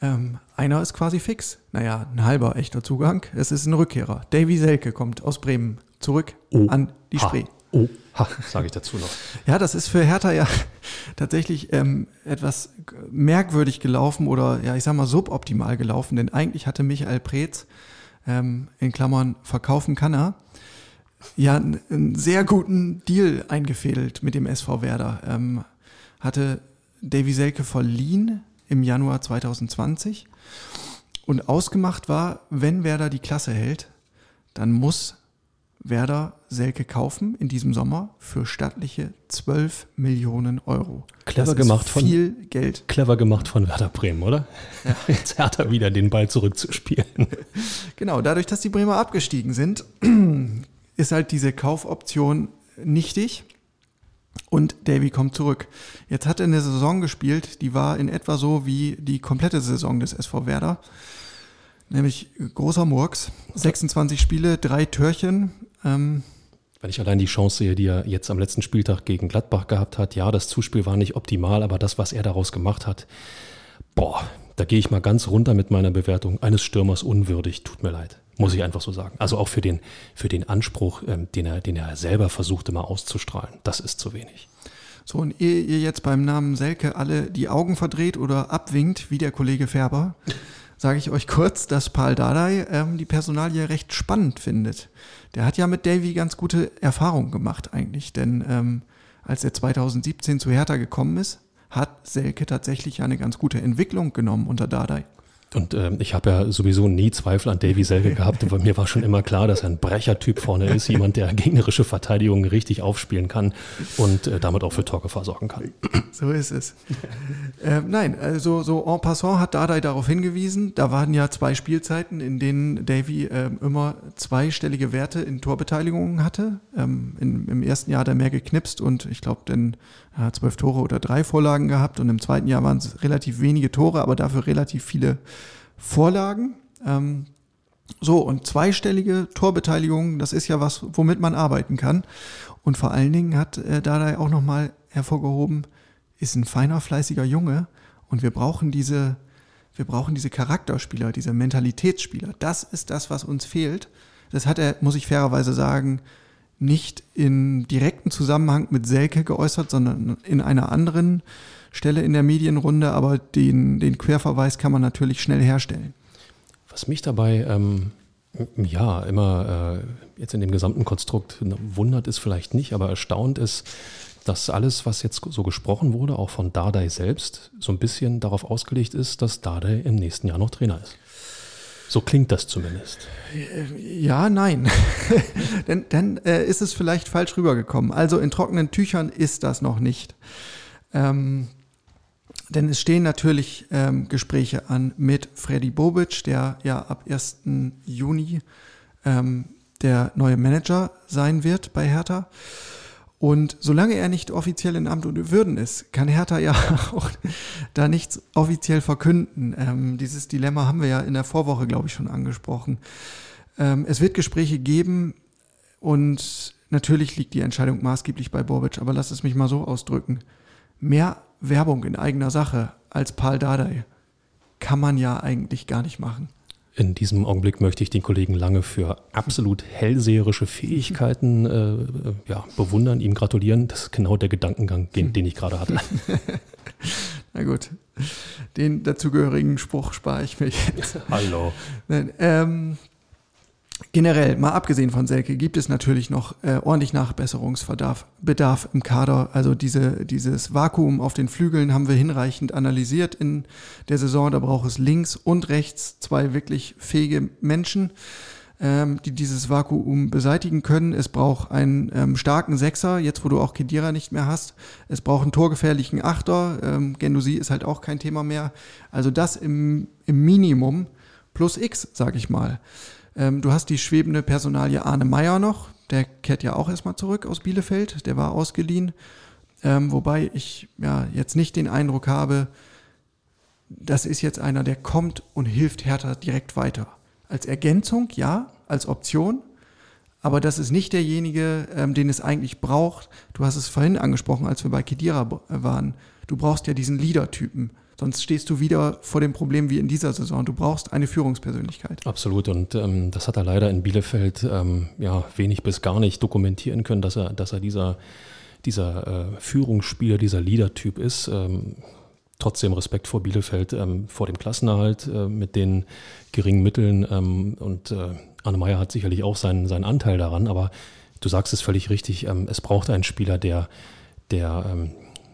Ähm, einer ist quasi fix. Naja, ein halber echter Zugang. Es ist ein Rückkehrer. Davy Selke kommt aus Bremen zurück oh, an die Spree. Oh, ha, sage ich dazu noch. ja, das ist für Hertha ja tatsächlich ähm, etwas merkwürdig gelaufen oder ja, ich sag mal suboptimal gelaufen, denn eigentlich hatte Michael Preetz ähm, in Klammern verkaufen kann er, ja einen sehr guten Deal eingefädelt mit dem SV Werder. Ähm, hatte Davy Selke verliehen im Januar 2020 und ausgemacht war, wenn Werder die Klasse hält, dann muss Werder Selke kaufen in diesem Sommer für stattliche 12 Millionen Euro. Clever gemacht von viel Geld. Clever gemacht von Werder Bremen, oder? Ja. Jetzt hat er wieder den Ball zurückzuspielen. Genau, dadurch, dass die Bremer abgestiegen sind, ist halt diese Kaufoption nichtig. Und Davy kommt zurück. Jetzt hat er eine Saison gespielt, die war in etwa so wie die komplette Saison des SV Werder. Nämlich großer Murks. 26 Spiele, drei Törchen, ähm, wenn ich allein die Chance sehe, die er jetzt am letzten Spieltag gegen Gladbach gehabt hat, ja, das Zuspiel war nicht optimal, aber das, was er daraus gemacht hat, boah, da gehe ich mal ganz runter mit meiner Bewertung. Eines Stürmers unwürdig, tut mir leid. Muss ich einfach so sagen. Also auch für den, für den Anspruch, ähm, den, er, den er selber versucht immer auszustrahlen. Das ist zu wenig. So, und ehe ihr jetzt beim Namen Selke alle die Augen verdreht oder abwinkt, wie der Kollege Färber, sage ich euch kurz, dass Paul Dardai ähm, die Personalie recht spannend findet. Der hat ja mit Davy ganz gute Erfahrungen gemacht eigentlich, denn ähm, als er 2017 zu Hertha gekommen ist, hat Selke tatsächlich eine ganz gute Entwicklung genommen unter Dardai. Und ähm, ich habe ja sowieso nie Zweifel an Davy Selke gehabt, aber mir war schon immer klar, dass er ein Brechertyp vorne ist, jemand, der gegnerische Verteidigung richtig aufspielen kann und äh, damit auch für Torgefahr sorgen kann. So ist es. äh, nein, also so en passant hat Dardai darauf hingewiesen, da waren ja zwei Spielzeiten, in denen Davy äh, immer zweistellige Werte in Torbeteiligungen hatte. Ähm, in, Im ersten Jahr hat er mehr geknipst und ich glaube, dann zwölf Tore oder drei Vorlagen gehabt und im zweiten Jahr waren es relativ wenige Tore, aber dafür relativ viele Vorlagen. Ähm, so, und zweistellige Torbeteiligung, das ist ja was, womit man arbeiten kann. Und vor allen Dingen hat äh, Dada auch nochmal hervorgehoben, ist ein feiner, fleißiger Junge und wir brauchen diese, wir brauchen diese Charakterspieler, diese Mentalitätsspieler. Das ist das, was uns fehlt. Das hat er, muss ich fairerweise sagen, nicht in direkten Zusammenhang mit Selke geäußert, sondern in einer anderen Stelle in der Medienrunde, aber den, den Querverweis kann man natürlich schnell herstellen. Was mich dabei ähm, ja immer äh, jetzt in dem gesamten Konstrukt wundert, ist vielleicht nicht, aber erstaunt ist, dass alles, was jetzt so gesprochen wurde, auch von Dardai selbst, so ein bisschen darauf ausgelegt ist, dass Dardai im nächsten Jahr noch Trainer ist. So klingt das zumindest. Ja, nein. denn dann äh, ist es vielleicht falsch rübergekommen. Also in trockenen Tüchern ist das noch nicht. Ähm, denn es stehen natürlich ähm, Gespräche an mit Freddy Bobic, der ja ab 1. Juni ähm, der neue Manager sein wird bei Hertha. Und solange er nicht offiziell in Amt und Würden ist, kann Hertha ja auch da nichts offiziell verkünden. Ähm, dieses Dilemma haben wir ja in der Vorwoche, glaube ich, schon angesprochen. Ähm, es wird Gespräche geben und natürlich liegt die Entscheidung maßgeblich bei Bobic, aber lass es mich mal so ausdrücken. Mehr Werbung in eigener Sache als Paul Dardai kann man ja eigentlich gar nicht machen. In diesem Augenblick möchte ich den Kollegen Lange für absolut hellseherische Fähigkeiten äh, ja, bewundern, ihm gratulieren. Das ist genau der Gedankengang, den, den ich gerade hatte. Na gut, den dazugehörigen Spruch spare ich mir jetzt. Hallo. Nein, ähm, Generell, mal abgesehen von Selke, gibt es natürlich noch äh, ordentlich Nachbesserungsbedarf Bedarf im Kader. Also diese, dieses Vakuum auf den Flügeln haben wir hinreichend analysiert in der Saison. Da braucht es links und rechts zwei wirklich fähige Menschen, ähm, die dieses Vakuum beseitigen können. Es braucht einen ähm, starken Sechser, jetzt wo du auch Kedira nicht mehr hast. Es braucht einen torgefährlichen Achter. Ähm, Gendusi ist halt auch kein Thema mehr. Also das im, im Minimum plus X, sag ich mal. Ähm, du hast die schwebende Personalie Arne Meyer noch, der kehrt ja auch erstmal zurück aus Bielefeld, der war ausgeliehen. Ähm, wobei ich ja jetzt nicht den Eindruck habe, das ist jetzt einer, der kommt und hilft Hertha direkt weiter. Als Ergänzung, ja, als Option, aber das ist nicht derjenige, ähm, den es eigentlich braucht. Du hast es vorhin angesprochen, als wir bei Kedira waren. Du brauchst ja diesen Leader-Typen. Sonst stehst du wieder vor dem Problem wie in dieser Saison. Du brauchst eine Führungspersönlichkeit. Absolut. Und ähm, das hat er leider in Bielefeld ähm, ja, wenig bis gar nicht dokumentieren können, dass er, dass er dieser, dieser äh, Führungsspieler, dieser Leader-Typ ist. Ähm, trotzdem Respekt vor Bielefeld, ähm, vor dem Klassenerhalt äh, mit den geringen Mitteln. Ähm, und äh, Anne Meyer hat sicherlich auch seinen, seinen Anteil daran. Aber du sagst es völlig richtig. Ähm, es braucht einen Spieler, der, der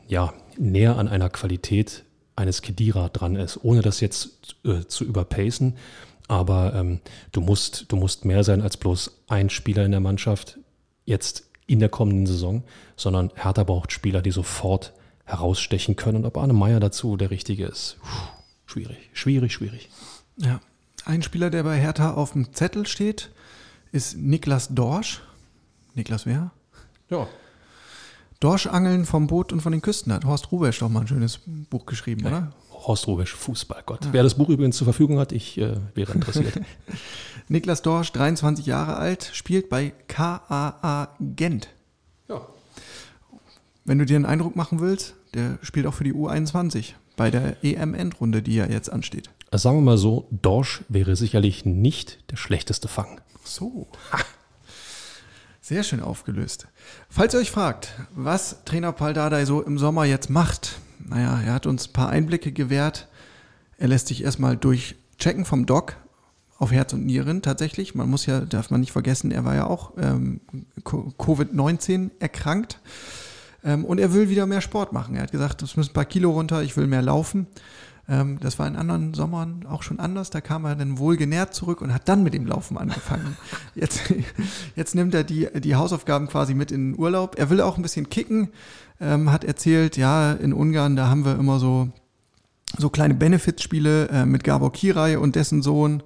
ja, näher an einer Qualität eines Kedira dran ist, ohne das jetzt äh, zu überpacen. Aber ähm, du, musst, du musst mehr sein als bloß ein Spieler in der Mannschaft jetzt in der kommenden Saison, sondern Hertha braucht Spieler, die sofort herausstechen können. Und ob Arne Meyer dazu der Richtige ist, puh, schwierig, schwierig, schwierig. Ja, ein Spieler, der bei Hertha auf dem Zettel steht, ist Niklas Dorsch. Niklas wer? Ja, Dorschangeln vom Boot und von den Küsten hat Horst Rubesch doch mal ein schönes Buch geschrieben, oder? Horst Rubesch, Fußballgott. Ja. Wer das Buch übrigens zur Verfügung hat, ich äh, wäre interessiert. Niklas Dorsch, 23 Jahre alt, spielt bei KAA Gent. Ja. Wenn du dir einen Eindruck machen willst, der spielt auch für die U21 bei der EM-Endrunde, die ja jetzt ansteht? Sagen wir mal so, Dorsch wäre sicherlich nicht der schlechteste Fang. So. Sehr schön aufgelöst. Falls ihr euch fragt, was Trainer Paldadei so im Sommer jetzt macht, naja, er hat uns ein paar Einblicke gewährt. Er lässt sich erstmal durchchecken vom Doc auf Herz und Nieren tatsächlich. Man muss ja, darf man nicht vergessen, er war ja auch ähm, Covid-19 erkrankt. Ähm, und er will wieder mehr Sport machen. Er hat gesagt, es müssen ein paar Kilo runter, ich will mehr laufen. Ähm, das war in anderen Sommern auch schon anders. Da kam er dann wohl genährt zurück und hat dann mit dem Laufen angefangen. Jetzt, jetzt nimmt er die, die Hausaufgaben quasi mit in den Urlaub. Er will auch ein bisschen kicken. Ähm, hat erzählt, ja, in Ungarn, da haben wir immer so, so kleine Benefits-Spiele äh, mit Gabor Kirai und dessen Sohn.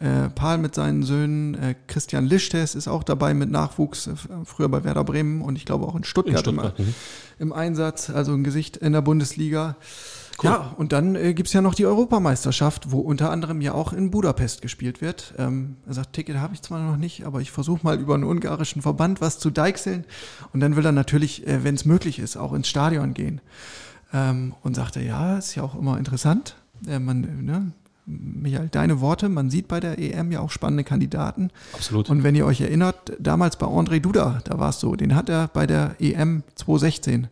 Äh, Paul mit seinen Söhnen, äh, Christian Lischtes ist auch dabei mit Nachwuchs, äh, früher bei Werder Bremen und ich glaube auch in Stuttgart, in Stuttgart im, im, Einsatz, also ein Gesicht in der Bundesliga. Cool. Ja, und dann äh, gibt es ja noch die Europameisterschaft, wo unter anderem ja auch in Budapest gespielt wird. Ähm, er sagt, Ticket habe ich zwar noch nicht, aber ich versuche mal über einen ungarischen Verband was zu deichseln. Und dann will er natürlich, äh, wenn es möglich ist, auch ins Stadion gehen. Ähm, und sagte, ja, ist ja auch immer interessant. Äh, man, ne, Michael, deine Worte, man sieht bei der EM ja auch spannende Kandidaten. Absolut. Und wenn ihr euch erinnert, damals bei André Duda, da war es so, den hat er bei der EM 2016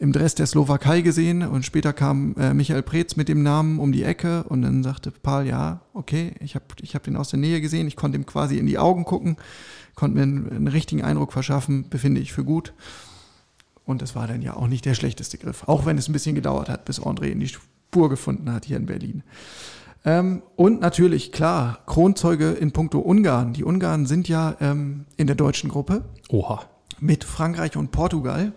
im Dress der Slowakei gesehen und später kam äh, Michael Preetz mit dem Namen um die Ecke und dann sagte Paul, ja, okay, ich habe ich hab den aus der Nähe gesehen, ich konnte ihm quasi in die Augen gucken, konnte mir einen, einen richtigen Eindruck verschaffen, befinde ich für gut. Und das war dann ja auch nicht der schlechteste Griff, auch wenn es ein bisschen gedauert hat, bis André in die Spur gefunden hat hier in Berlin. Ähm, und natürlich, klar, Kronzeuge in puncto Ungarn. Die Ungarn sind ja ähm, in der deutschen Gruppe. Oha. Mit Frankreich und Portugal.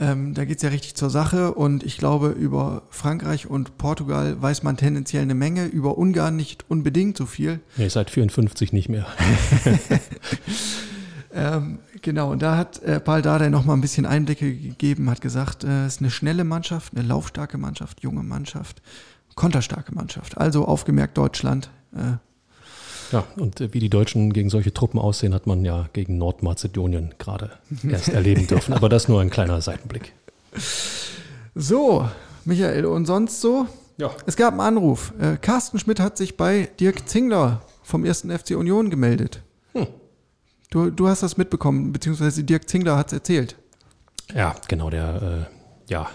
Ähm, da geht es ja richtig zur Sache und ich glaube, über Frankreich und Portugal weiß man tendenziell eine Menge, über Ungarn nicht unbedingt so viel. Nee, seit 54 nicht mehr. ähm, genau, und da hat äh, Paul Dardai noch mal ein bisschen Einblicke gegeben, hat gesagt, äh, es ist eine schnelle Mannschaft, eine laufstarke Mannschaft, junge Mannschaft, konterstarke Mannschaft. Also aufgemerkt Deutschland, äh, ja, und äh, wie die Deutschen gegen solche Truppen aussehen, hat man ja gegen Nordmazedonien gerade erst erleben dürfen. Aber das nur ein kleiner Seitenblick. So, Michael, und sonst so? Ja. Es gab einen Anruf. Äh, Carsten Schmidt hat sich bei Dirk Zingler vom 1. FC Union gemeldet. Hm. Du, du hast das mitbekommen, beziehungsweise Dirk Zingler hat es erzählt. Ja, genau. Der äh, ja,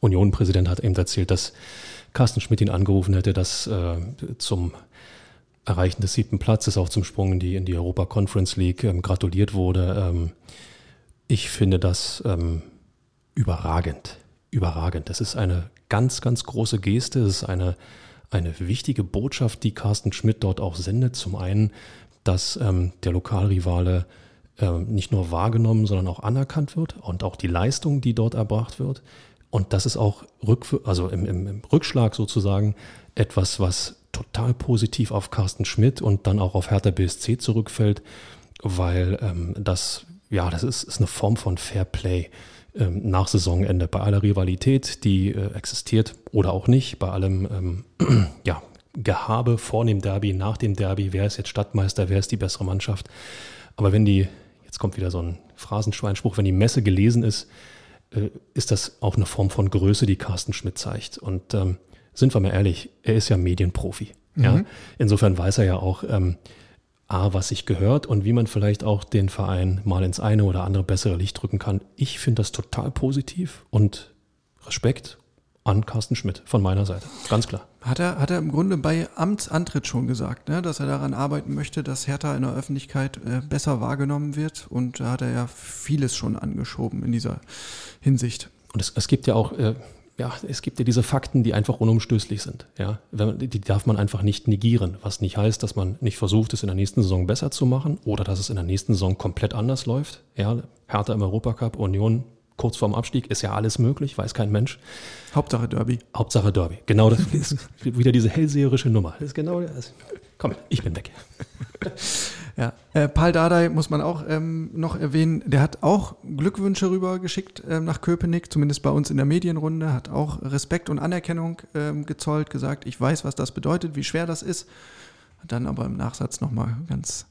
Union-Präsident hat eben erzählt, dass Carsten Schmidt ihn angerufen hätte, dass äh, zum Erreichen des siebten Platzes auch zum Sprung in die, in die Europa Conference League ähm, gratuliert wurde. Ähm, ich finde das ähm, überragend. Überragend. Das ist eine ganz, ganz große Geste. Es ist eine, eine wichtige Botschaft, die Carsten Schmidt dort auch sendet. Zum einen, dass ähm, der Lokalrivale ähm, nicht nur wahrgenommen, sondern auch anerkannt wird und auch die Leistung, die dort erbracht wird. Und das ist auch rück, also im, im, im Rückschlag sozusagen etwas, was total positiv auf Carsten Schmidt und dann auch auf Hertha BSC zurückfällt, weil ähm, das, ja, das ist, ist eine Form von Fair Play ähm, nach Saisonende. Bei aller Rivalität, die äh, existiert oder auch nicht, bei allem, ähm, ja, Gehabe vor dem Derby, nach dem Derby, wer ist jetzt Stadtmeister, wer ist die bessere Mannschaft. Aber wenn die, jetzt kommt wieder so ein Phrasenschweinspruch, wenn die Messe gelesen ist, äh, ist das auch eine Form von Größe, die Carsten Schmidt zeigt. Und ähm, sind wir mal ehrlich, er ist ja Medienprofi. Mhm. Ja? Insofern weiß er ja auch, ähm, A, was sich gehört und wie man vielleicht auch den Verein mal ins eine oder andere bessere Licht drücken kann. Ich finde das total positiv und Respekt an Carsten Schmidt von meiner Seite. Ganz klar. Hat er, hat er im Grunde bei Amtsantritt schon gesagt, ne, dass er daran arbeiten möchte, dass Hertha in der Öffentlichkeit äh, besser wahrgenommen wird. Und da hat er ja vieles schon angeschoben in dieser Hinsicht. Und es, es gibt ja auch, äh, ja, es gibt ja diese Fakten, die einfach unumstößlich sind. Ja, die darf man einfach nicht negieren, was nicht heißt, dass man nicht versucht, es in der nächsten Saison besser zu machen oder dass es in der nächsten Saison komplett anders läuft. Ja, Hertha im Europacup, Union kurz vorm Abstieg, ist ja alles möglich, weiß kein Mensch. Hauptsache Derby. Hauptsache Derby. Genau, das ist wieder diese hellseherische Nummer. Das ist genau das. Komm, ich bin weg. Ja, äh, Paul Dardai muss man auch ähm, noch erwähnen. Der hat auch Glückwünsche rübergeschickt ähm, nach Köpenick, zumindest bei uns in der Medienrunde. Hat auch Respekt und Anerkennung ähm, gezollt, gesagt, ich weiß, was das bedeutet, wie schwer das ist. Hat dann aber im Nachsatz nochmal ganz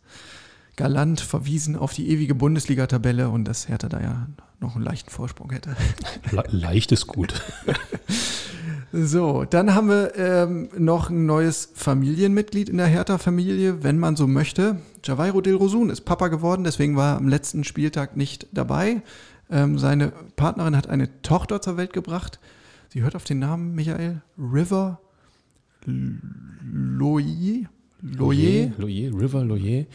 galant verwiesen auf die ewige Bundesliga-Tabelle und dass Hertha da ja noch einen leichten Vorsprung hätte. Le leicht ist gut. So, dann haben wir ähm, noch ein neues Familienmitglied in der Hertha-Familie, wenn man so möchte. Javairo Del Rosun ist Papa geworden, deswegen war er am letzten Spieltag nicht dabei. Ähm, seine Partnerin hat eine Tochter zur Welt gebracht. Sie hört auf den Namen, Michael? River Loyer? Loyer? Loyer, River Loyer.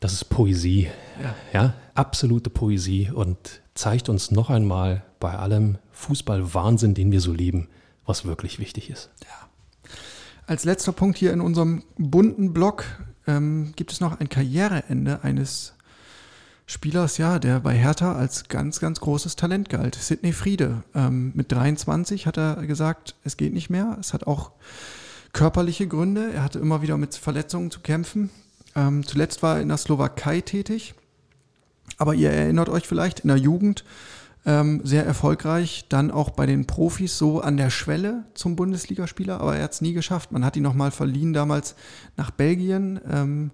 Das ist Poesie. Ja. ja, absolute Poesie und zeigt uns noch einmal bei allem Fußballwahnsinn, den wir so lieben, was wirklich wichtig ist. Ja. Als letzter Punkt hier in unserem bunten Block ähm, gibt es noch ein Karriereende eines Spielers, ja, der bei Hertha als ganz, ganz großes Talent galt. Sidney Friede. Ähm, mit 23 hat er gesagt, es geht nicht mehr. Es hat auch körperliche Gründe. Er hatte immer wieder mit Verletzungen zu kämpfen. Ähm, zuletzt war er in der Slowakei tätig. Aber ihr erinnert euch vielleicht, in der Jugend ähm, sehr erfolgreich, dann auch bei den Profis so an der Schwelle zum Bundesligaspieler, aber er hat es nie geschafft. Man hat ihn nochmal verliehen damals nach Belgien. Ähm,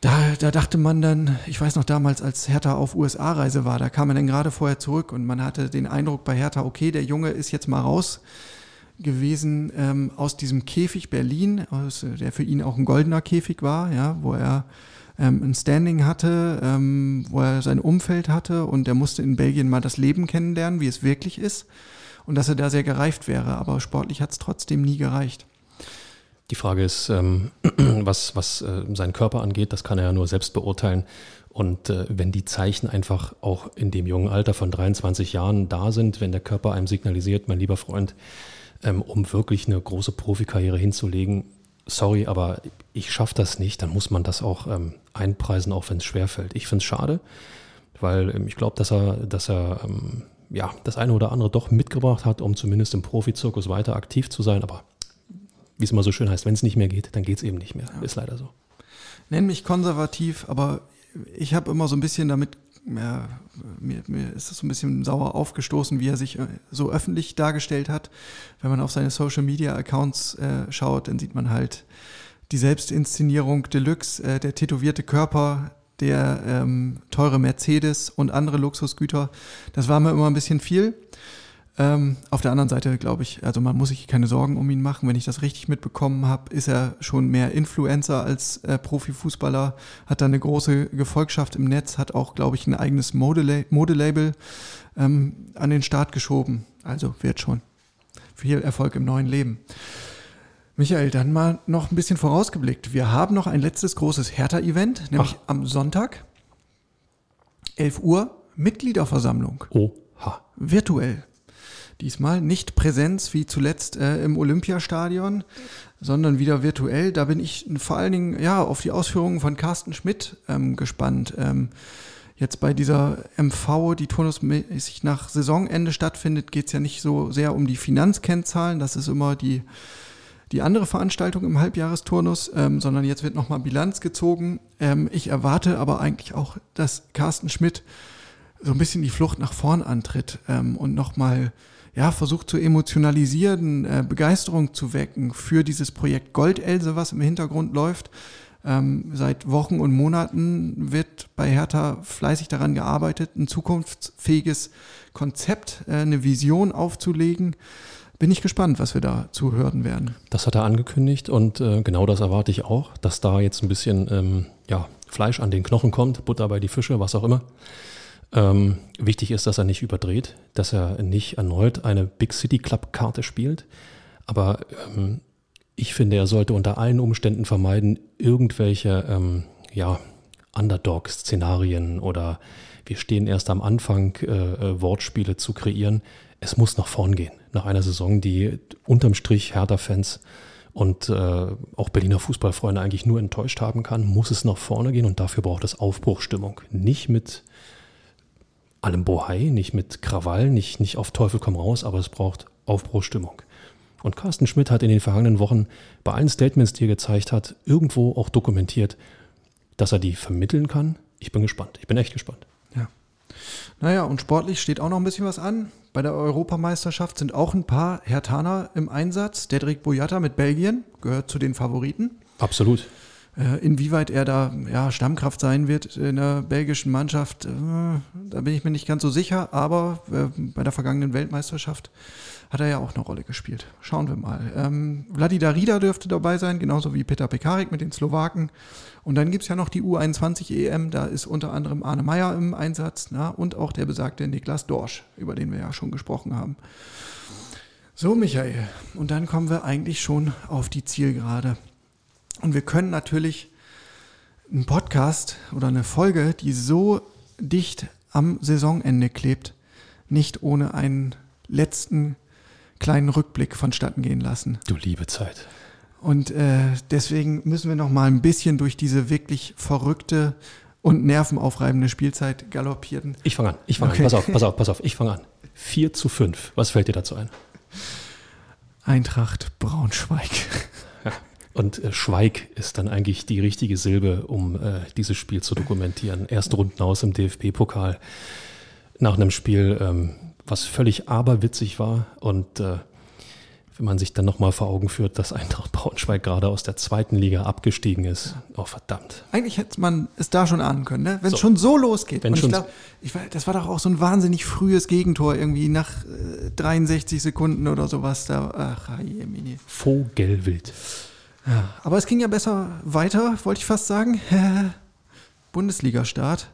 da, da dachte man dann, ich weiß noch damals, als Hertha auf USA-Reise war, da kam er dann gerade vorher zurück und man hatte den Eindruck bei Hertha, okay, der Junge ist jetzt mal raus gewesen ähm, aus diesem Käfig Berlin, aus, der für ihn auch ein goldener Käfig war, ja, wo er ähm, ein Standing hatte, ähm, wo er sein Umfeld hatte und er musste in Belgien mal das Leben kennenlernen, wie es wirklich ist und dass er da sehr gereift wäre, aber sportlich hat es trotzdem nie gereicht. Die Frage ist, ähm, was, was äh, seinen Körper angeht, das kann er ja nur selbst beurteilen. Und äh, wenn die Zeichen einfach auch in dem jungen Alter von 23 Jahren da sind, wenn der Körper einem signalisiert, mein lieber Freund, ähm, um wirklich eine große Profikarriere hinzulegen, sorry, aber ich schaffe das nicht, dann muss man das auch ähm, einpreisen, auch wenn es schwerfällt. Ich finde es schade, weil ähm, ich glaube, dass er, dass er ähm, ja, das eine oder andere doch mitgebracht hat, um zumindest im Profizirkus weiter aktiv zu sein. Aber wie es immer so schön heißt, wenn es nicht mehr geht, dann geht es eben nicht mehr. Ja. Ist leider so. Nenn mich konservativ, aber ich habe immer so ein bisschen damit ja, mir, mir ist es so ein bisschen sauer aufgestoßen, wie er sich äh, so öffentlich dargestellt hat. Wenn man auf seine Social Media Accounts äh, schaut, dann sieht man halt die Selbstinszenierung Deluxe, äh, der tätowierte Körper, der ähm, teure Mercedes und andere Luxusgüter. Das war mir immer ein bisschen viel. Ähm, auf der anderen Seite glaube ich, also man muss sich keine Sorgen um ihn machen. Wenn ich das richtig mitbekommen habe, ist er schon mehr Influencer als äh, Profifußballer, hat da eine große Gefolgschaft im Netz, hat auch, glaube ich, ein eigenes Modelabel Mode ähm, an den Start geschoben. Also wird schon. Viel Erfolg im neuen Leben. Michael, dann mal noch ein bisschen vorausgeblickt. Wir haben noch ein letztes großes Hertha-Event, nämlich Ach. am Sonntag, 11 Uhr, Mitgliederversammlung. Oha. Virtuell. Diesmal nicht Präsenz wie zuletzt äh, im Olympiastadion, sondern wieder virtuell. Da bin ich vor allen Dingen ja auf die Ausführungen von Carsten Schmidt ähm, gespannt. Ähm, jetzt bei dieser MV, die turnusmäßig nach Saisonende stattfindet, geht es ja nicht so sehr um die Finanzkennzahlen. Das ist immer die, die andere Veranstaltung im Halbjahresturnus, ähm, sondern jetzt wird nochmal Bilanz gezogen. Ähm, ich erwarte aber eigentlich auch, dass Carsten Schmidt so ein bisschen die Flucht nach vorn antritt ähm, und nochmal ja, versucht zu emotionalisieren, äh, Begeisterung zu wecken für dieses Projekt Goldelse, was im Hintergrund läuft. Ähm, seit Wochen und Monaten wird bei Hertha fleißig daran gearbeitet, ein zukunftsfähiges Konzept, äh, eine Vision aufzulegen. Bin ich gespannt, was wir da zuhören werden. Das hat er angekündigt und äh, genau das erwarte ich auch, dass da jetzt ein bisschen ähm, ja, Fleisch an den Knochen kommt, Butter bei die Fische, was auch immer. Ähm, wichtig ist, dass er nicht überdreht, dass er nicht erneut eine Big City Club Karte spielt. Aber ähm, ich finde, er sollte unter allen Umständen vermeiden, irgendwelche ähm, ja, Underdog-Szenarien oder wir stehen erst am Anfang, äh, äh, Wortspiele zu kreieren. Es muss nach vorn gehen. Nach einer Saison, die unterm Strich Hertha-Fans und äh, auch Berliner Fußballfreunde eigentlich nur enttäuscht haben kann, muss es nach vorne gehen und dafür braucht es Aufbruchstimmung. Nicht mit allem Bohai, nicht mit Krawall, nicht, nicht auf Teufel komm raus, aber es braucht Aufbruchstimmung. Und Carsten Schmidt hat in den vergangenen Wochen bei allen Statements, die er gezeigt hat, irgendwo auch dokumentiert, dass er die vermitteln kann. Ich bin gespannt. Ich bin echt gespannt. Ja. Naja, und sportlich steht auch noch ein bisschen was an. Bei der Europameisterschaft sind auch ein paar Hertaner im Einsatz. Dedrick Boyata mit Belgien gehört zu den Favoriten. Absolut. Äh, inwieweit er da ja, Stammkraft sein wird in der belgischen Mannschaft, äh, da bin ich mir nicht ganz so sicher, aber äh, bei der vergangenen Weltmeisterschaft hat er ja auch eine Rolle gespielt. Schauen wir mal. Ähm, Vladi Darida dürfte dabei sein, genauso wie Peter Pekarik mit den Slowaken. Und dann gibt es ja noch die U21 EM, da ist unter anderem Arne Meyer im Einsatz na, und auch der besagte Niklas Dorsch, über den wir ja schon gesprochen haben. So, Michael, und dann kommen wir eigentlich schon auf die Zielgerade. Und wir können natürlich einen Podcast oder eine Folge, die so dicht am Saisonende klebt, nicht ohne einen letzten kleinen Rückblick vonstatten gehen lassen. Du liebe Zeit. Und äh, deswegen müssen wir noch mal ein bisschen durch diese wirklich verrückte und nervenaufreibende Spielzeit galoppieren. Ich fange an. Ich fange okay. an. Pass auf, pass auf, pass auf. Ich fange an. 4 zu 5. Was fällt dir dazu ein? Eintracht Braunschweig. Ja. Und äh, Schweig ist dann eigentlich die richtige Silbe, um äh, dieses Spiel zu dokumentieren. Erste Runden aus im DFB-Pokal nach einem Spiel, ähm, was völlig aberwitzig war und äh, wenn man sich dann nochmal vor Augen führt, dass Eintracht Braunschweig gerade aus der zweiten Liga abgestiegen ist. Oh, verdammt. Eigentlich hätte man es da schon ahnen können, ne? wenn es so. schon so losgeht. Wenn Und schon ich glaube, das war doch auch so ein wahnsinnig frühes Gegentor, irgendwie nach äh, 63 Sekunden oder sowas. Da, ach, Mini. Vogelwild. Ja, aber es ging ja besser weiter, wollte ich fast sagen. Bundesliga-Start.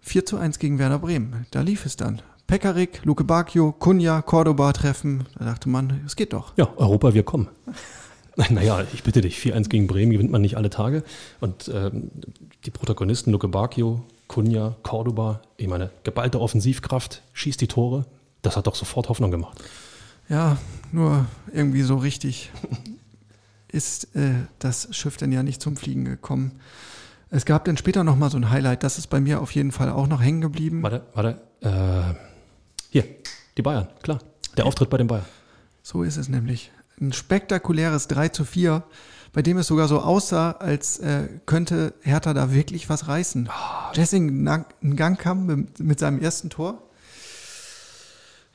4 zu 1 gegen Werder Bremen. Da lief es dann. Pekarik, Luke Bacchio, Kunja, Cordoba treffen. Da dachte man, es geht doch. Ja, Europa, wir kommen. Naja, ich bitte dich, 4-1 gegen Bremen gewinnt man nicht alle Tage. Und ähm, die Protagonisten Luke Bacchio, Kunja, Cordoba, ich meine, geballte Offensivkraft, schießt die Tore. Das hat doch sofort Hoffnung gemacht. Ja, nur irgendwie so richtig ist äh, das Schiff denn ja nicht zum Fliegen gekommen. Es gab dann später nochmal so ein Highlight, das ist bei mir auf jeden Fall auch noch hängen geblieben. Warte, warte. Äh, hier, die Bayern, klar. Der Auftritt bei den Bayern. So ist es nämlich. Ein spektakuläres 3 zu 4, bei dem es sogar so aussah, als äh, könnte Hertha da wirklich was reißen. Oh. Jessing in Gang kam mit, mit seinem ersten Tor.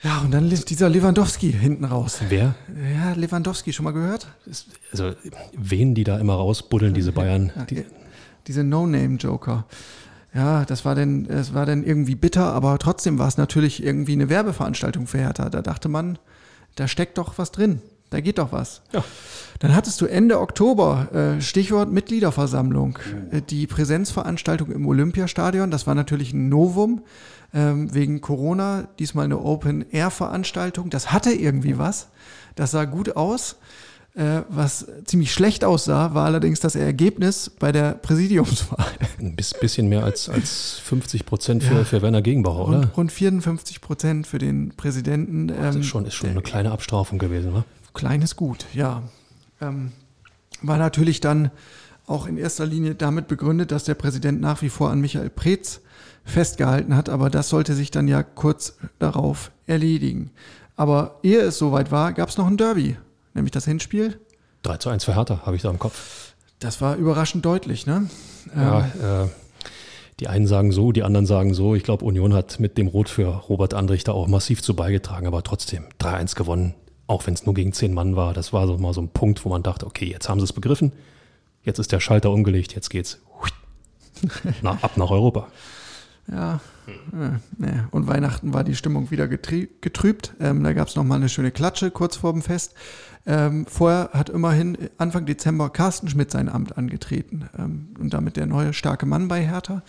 Ja, und dann dieser Lewandowski hinten raus. Wer? Ja, Lewandowski, schon mal gehört? Also, wen die da immer rausbuddeln, diese Bayern? Ja, die, diese No-Name-Joker ja, das war denn, es war dann irgendwie bitter, aber trotzdem war es natürlich irgendwie eine Werbeveranstaltung für Hertha. Da dachte man, da steckt doch was drin. Da geht doch was. Ja. Dann hattest du Ende Oktober, äh, Stichwort Mitgliederversammlung, äh, die Präsenzveranstaltung im Olympiastadion. Das war natürlich ein Novum ähm, wegen Corona. Diesmal eine Open-Air-Veranstaltung. Das hatte irgendwie was. Das sah gut aus. Äh, was ziemlich schlecht aussah, war allerdings das Ergebnis bei der Präsidiumswahl. Ein bisschen mehr als, als 50 Prozent für, ja. für Werner Gegenbauer, oder? Rund, rund 54 Prozent für den Präsidenten. Ähm, das ist schon, ist schon eine kleine Abstrafung gewesen, oder? Klein ist gut, ja. Ähm, war natürlich dann auch in erster Linie damit begründet, dass der Präsident nach wie vor an Michael Preetz festgehalten hat, aber das sollte sich dann ja kurz darauf erledigen. Aber ehe es soweit war, gab es noch ein Derby nämlich das Hinspiel. 3 zu 1 für Hertha, habe ich da im Kopf. Das war überraschend deutlich, ne? Ja, ähm. äh, die einen sagen so, die anderen sagen so. Ich glaube, Union hat mit dem Rot für Robert Andrich da auch massiv zu beigetragen, aber trotzdem 3-1 gewonnen, auch wenn es nur gegen zehn Mann war. Das war so mal so ein Punkt, wo man dachte, okay, jetzt haben sie es begriffen, jetzt ist der Schalter umgelegt, jetzt geht's na, ab nach Europa. Ja, ja, und Weihnachten war die Stimmung wieder getrübt. Ähm, da gab es nochmal eine schöne Klatsche kurz vor dem Fest. Ähm, vorher hat immerhin Anfang Dezember Carsten Schmidt sein Amt angetreten ähm, und damit der neue starke Mann bei Hertha.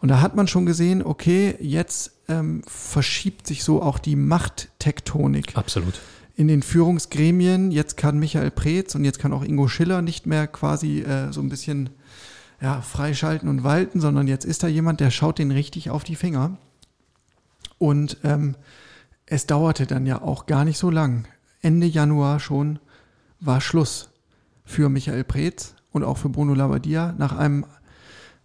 Und da hat man schon gesehen, okay, jetzt ähm, verschiebt sich so auch die Machttektonik. Absolut. In den Führungsgremien. Jetzt kann Michael Preetz und jetzt kann auch Ingo Schiller nicht mehr quasi äh, so ein bisschen ja, freischalten und walten, sondern jetzt ist da jemand, der schaut den richtig auf die Finger. Und ähm, es dauerte dann ja auch gar nicht so lang. Ende Januar schon war Schluss für Michael Preetz und auch für Bruno Labbadia nach einem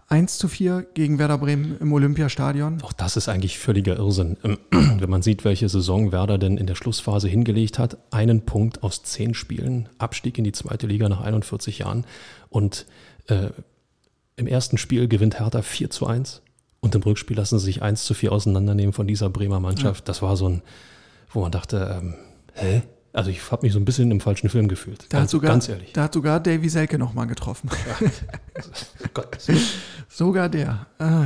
1 zu 4 gegen Werder Bremen im Olympiastadion. Auch das ist eigentlich völliger Irrsinn. Ähm, wenn man sieht, welche Saison Werder denn in der Schlussphase hingelegt hat, einen Punkt aus zehn Spielen, Abstieg in die zweite Liga nach 41 Jahren und äh, im ersten Spiel gewinnt Hertha 4 zu 1 und im Rückspiel lassen sie sich 1 zu 4 auseinandernehmen von dieser Bremer Mannschaft. Ja. Das war so ein, wo man dachte, ähm, hä? Also ich habe mich so ein bisschen im falschen Film gefühlt. Da ganz, hat sogar, ganz ehrlich. Da hat sogar Davy Selke nochmal getroffen. Gott. sogar der. Ah.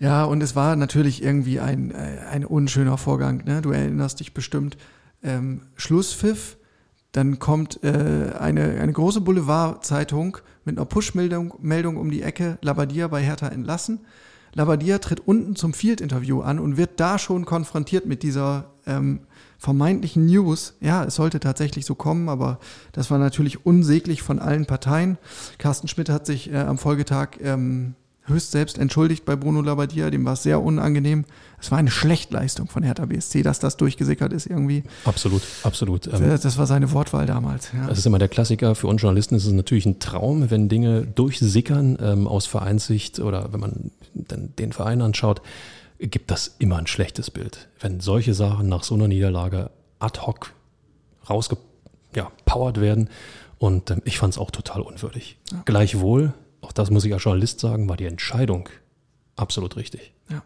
Ja, und es war natürlich irgendwie ein, äh, ein unschöner Vorgang. Ne? Du erinnerst dich bestimmt. Ähm, Schlusspfiff, dann kommt äh, eine, eine große Boulevardzeitung mit einer Push-Meldung Meldung um die Ecke, Labadia bei Hertha entlassen. Labadia tritt unten zum Field-Interview an und wird da schon konfrontiert mit dieser ähm, vermeintlichen News. Ja, es sollte tatsächlich so kommen, aber das war natürlich unsäglich von allen Parteien. Carsten Schmidt hat sich äh, am Folgetag ähm, höchst selbst entschuldigt bei Bruno Labbadia, dem war es sehr unangenehm. Es war eine Schlechtleistung von Hertha BSC, dass das durchgesickert ist irgendwie. Absolut, absolut. Ähm, das war seine Wortwahl damals. Ja. Das ist immer der Klassiker. Für uns Journalisten ist es natürlich ein Traum, wenn Dinge durchsickern ähm, aus Vereinssicht oder wenn man dann den Verein anschaut, gibt das immer ein schlechtes Bild. Wenn solche Sachen nach so einer Niederlage ad hoc rausgepowert ja, werden. Und ähm, ich fand es auch total unwürdig. Ja. Gleichwohl auch das muss ich als Journalist sagen, war die Entscheidung absolut richtig. Ja.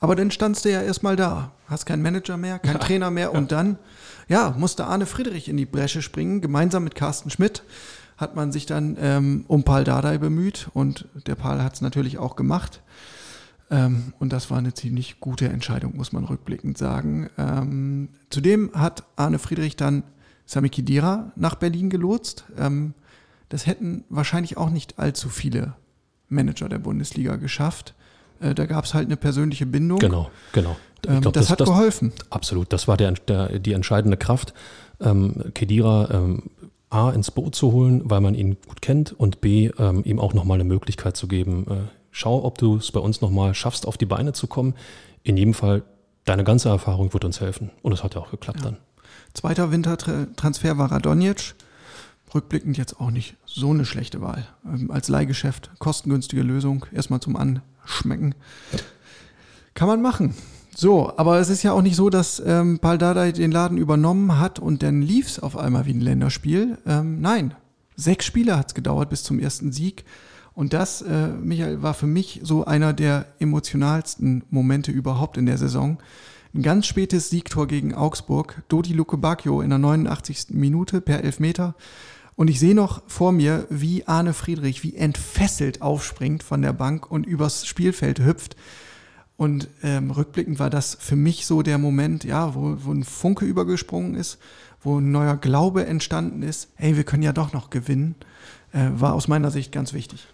Aber dann standst du ja erstmal da, hast keinen Manager mehr, keinen ja. Trainer mehr und dann, ja, musste Arne Friedrich in die Bresche springen, gemeinsam mit Carsten Schmidt hat man sich dann ähm, um Paul Dardai bemüht und der Paul hat es natürlich auch gemacht. Ähm, und das war eine ziemlich gute Entscheidung, muss man rückblickend sagen. Ähm, zudem hat Arne Friedrich dann Sami Kidira nach Berlin gelotst. Ähm, das hätten wahrscheinlich auch nicht allzu viele Manager der Bundesliga geschafft. Äh, da gab es halt eine persönliche Bindung. Genau, genau. Ähm, glaub, das, das, hat das, geholfen. Absolut, das war der, der, die entscheidende Kraft, ähm, Kedira ähm, A ins Boot zu holen, weil man ihn gut kennt und B ähm, ihm auch nochmal eine Möglichkeit zu geben, äh, schau, ob du es bei uns nochmal schaffst, auf die Beine zu kommen. In jedem Fall, deine ganze Erfahrung wird uns helfen. Und es hat ja auch geklappt ja. dann. Zweiter Wintertransfer war Radonjic rückblickend jetzt auch nicht so eine schlechte Wahl. Ähm, als Leihgeschäft, kostengünstige Lösung, erstmal zum Anschmecken. Kann man machen. So, aber es ist ja auch nicht so, dass ähm, Paul Dardai den Laden übernommen hat und dann lief es auf einmal wie ein Länderspiel. Ähm, nein, sechs Spiele hat es gedauert bis zum ersten Sieg. Und das, äh, Michael, war für mich so einer der emotionalsten Momente überhaupt in der Saison. Ein ganz spätes Siegtor gegen Augsburg. Dodi Luke Bacchio in der 89. Minute per Elfmeter. Und ich sehe noch vor mir, wie Arne Friedrich, wie entfesselt aufspringt von der Bank und übers Spielfeld hüpft. Und ähm, rückblickend war das für mich so der Moment, ja, wo, wo ein Funke übergesprungen ist, wo ein neuer Glaube entstanden ist. Hey, wir können ja doch noch gewinnen. Äh, war aus meiner Sicht ganz wichtig.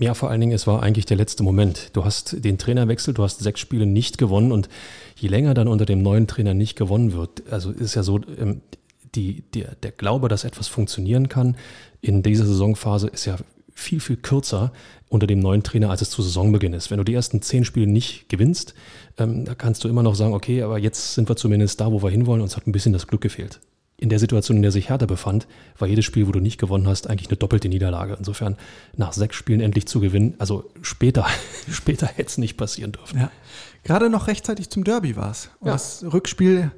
Ja, vor allen Dingen, es war eigentlich der letzte Moment. Du hast den Trainerwechsel, du hast sechs Spiele nicht gewonnen und je länger dann unter dem neuen Trainer nicht gewonnen wird, also ist ja so, ähm, die, der, der Glaube, dass etwas funktionieren kann in dieser Saisonphase ist ja viel, viel kürzer unter dem neuen Trainer, als es zu Saisonbeginn ist. Wenn du die ersten zehn Spiele nicht gewinnst, ähm, da kannst du immer noch sagen, okay, aber jetzt sind wir zumindest da, wo wir hinwollen, uns hat ein bisschen das Glück gefehlt. In der Situation, in der sich Hertha befand, war jedes Spiel, wo du nicht gewonnen hast, eigentlich eine doppelte Niederlage. Insofern nach sechs Spielen endlich zu gewinnen, also später, später hätte es nicht passieren dürfen. Ja. Gerade noch rechtzeitig zum Derby war es. Ja. Das Rückspiel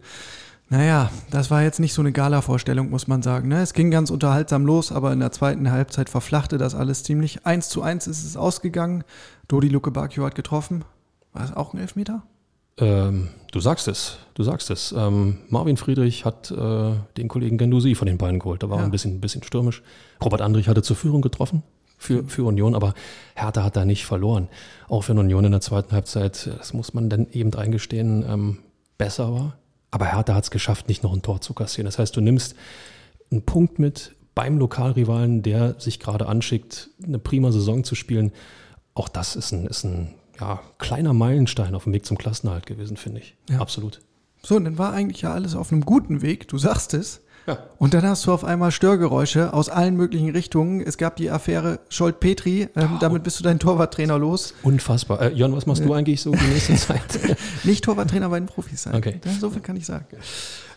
naja, das war jetzt nicht so eine Gala-Vorstellung, muss man sagen. Ne? Es ging ganz unterhaltsam los, aber in der zweiten Halbzeit verflachte das alles ziemlich. Eins zu eins ist es ausgegangen. Dodi Luke Bacchio hat getroffen. War es auch ein Elfmeter? Ähm, du sagst es, du sagst es. Ähm, Marvin Friedrich hat äh, den Kollegen Gendusi von den beiden geholt. Da war ja. ein bisschen, ein bisschen stürmisch. Robert Andrich hatte zur Führung getroffen für, für Union, aber Hertha hat da nicht verloren. Auch wenn Union in der zweiten Halbzeit, das muss man dann eben eingestehen, ähm, besser war. Aber Hertha hat es geschafft, nicht noch ein Tor zu kassieren. Das heißt, du nimmst einen Punkt mit beim Lokalrivalen, der sich gerade anschickt, eine prima Saison zu spielen. Auch das ist ein, ist ein ja, kleiner Meilenstein auf dem Weg zum Klassenerhalt gewesen, finde ich. Ja. Absolut. So, und dann war eigentlich ja alles auf einem guten Weg, du sagst es. Ja. Und dann hast du auf einmal Störgeräusche aus allen möglichen Richtungen. Es gab die Affäre Scholt-Petri. Ähm, oh. Damit bist du dein Torwarttrainer los. Unfassbar. Äh, Jon, was machst du eigentlich so die nächste Zeit? Nicht Torwarttrainer bei den Profis sein. Okay. So viel kann ich sagen.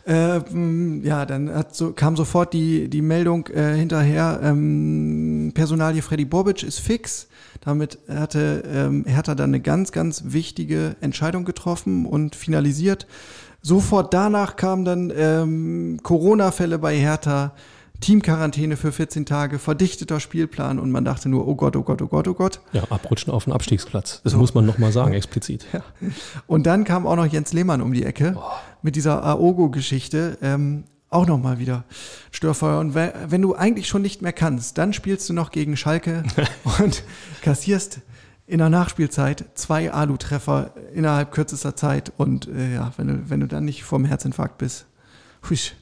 Ähm, ja, dann so, kam sofort die, die Meldung äh, hinterher, ähm, Personalie Freddy Bobic ist fix. Damit hatte ähm, Hertha dann eine ganz, ganz wichtige Entscheidung getroffen und finalisiert. Sofort danach kamen dann ähm, Corona-Fälle bei Hertha, Teamquarantäne für 14 Tage, verdichteter Spielplan und man dachte nur, oh Gott, oh Gott, oh Gott, oh Gott. Ja, abrutschen auf den Abstiegsplatz. Das so. muss man nochmal sagen, explizit. Ja. Und dann kam auch noch Jens Lehmann um die Ecke oh. mit dieser Aogo-Geschichte. Ähm, auch nochmal wieder Störfeuer. Und wenn du eigentlich schon nicht mehr kannst, dann spielst du noch gegen Schalke und kassierst in der Nachspielzeit zwei Alu-Treffer innerhalb kürzester Zeit. Und äh, ja, wenn du, wenn du dann nicht vorm Herzinfarkt bist, husch.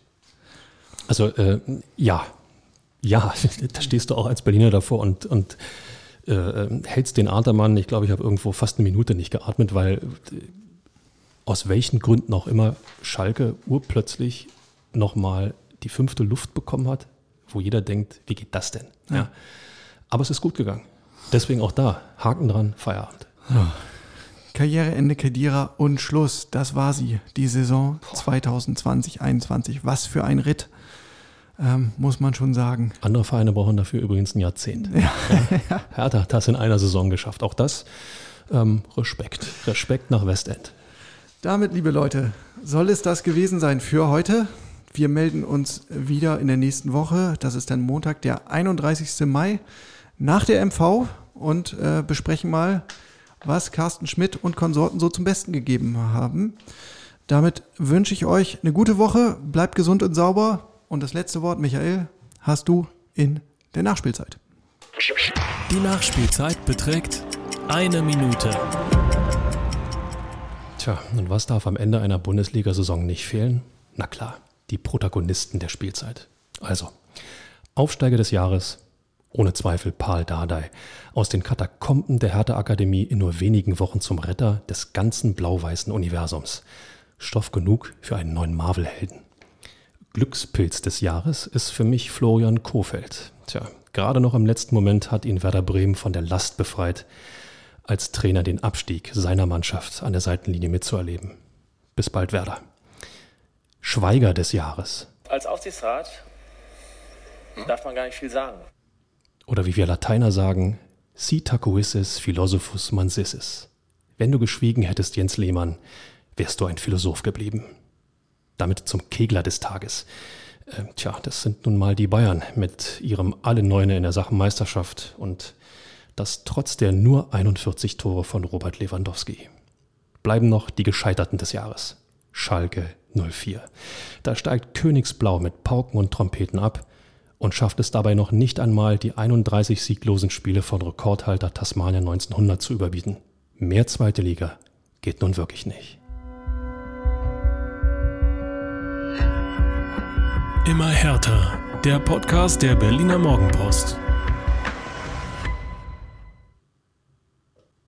Also äh, ja, ja, da stehst du auch als Berliner davor und, und äh, äh hältst den Atermann. Ich glaube, ich habe irgendwo fast eine Minute nicht geatmet, weil aus welchen Gründen auch immer Schalke urplötzlich nochmal die fünfte Luft bekommen hat, wo jeder denkt, wie geht das denn? Ja. ja. Aber es ist gut gegangen. Deswegen auch da, Haken dran, Feierabend. Ja. Karriereende Kedira und Schluss. Das war sie, die Saison 2020-21. Was für ein Ritt, ähm, muss man schon sagen. Andere Vereine brauchen dafür übrigens ein Jahrzehnt. Ja. ja. Hertha hat das in einer Saison geschafft. Auch das ähm, Respekt. Respekt nach Westend. Damit, liebe Leute, soll es das gewesen sein für heute. Wir melden uns wieder in der nächsten Woche. Das ist dann Montag, der 31. Mai, nach der MV und äh, besprechen mal, was Carsten Schmidt und Konsorten so zum Besten gegeben haben. Damit wünsche ich euch eine gute Woche. Bleibt gesund und sauber. Und das letzte Wort, Michael, hast du in der Nachspielzeit. Die Nachspielzeit beträgt eine Minute. Tja, und was darf am Ende einer Bundesliga-Saison nicht fehlen? Na klar, die Protagonisten der Spielzeit. Also, Aufsteiger des Jahres, ohne Zweifel Paul Dardai, aus den Katakomben der Hertha-Akademie in nur wenigen Wochen zum Retter des ganzen blau-weißen Universums. Stoff genug für einen neuen Marvel-Helden. Glückspilz des Jahres ist für mich Florian Kofeld. Tja, gerade noch im letzten Moment hat ihn Werder Bremen von der Last befreit, als Trainer den Abstieg seiner Mannschaft an der Seitenlinie mitzuerleben. Bis bald, Werder. Schweiger des Jahres. Als Aufsichtsrat darf man gar nicht viel sagen. Oder wie wir Lateiner sagen, si tacuissis philosophus mansissis. Wenn du geschwiegen hättest, Jens Lehmann, wärst du ein Philosoph geblieben. Damit zum Kegler des Tages. Äh, tja, das sind nun mal die Bayern mit ihrem alle Neune in der Sachenmeisterschaft und das trotz der nur 41 Tore von Robert Lewandowski. Bleiben noch die Gescheiterten des Jahres. Schalke 04. Da steigt Königsblau mit Pauken und Trompeten ab und schafft es dabei noch nicht einmal, die 31 sieglosen Spiele von Rekordhalter Tasmania 1900 zu überbieten. Mehr zweite Liga geht nun wirklich nicht. Immer härter. Der Podcast der Berliner Morgenpost.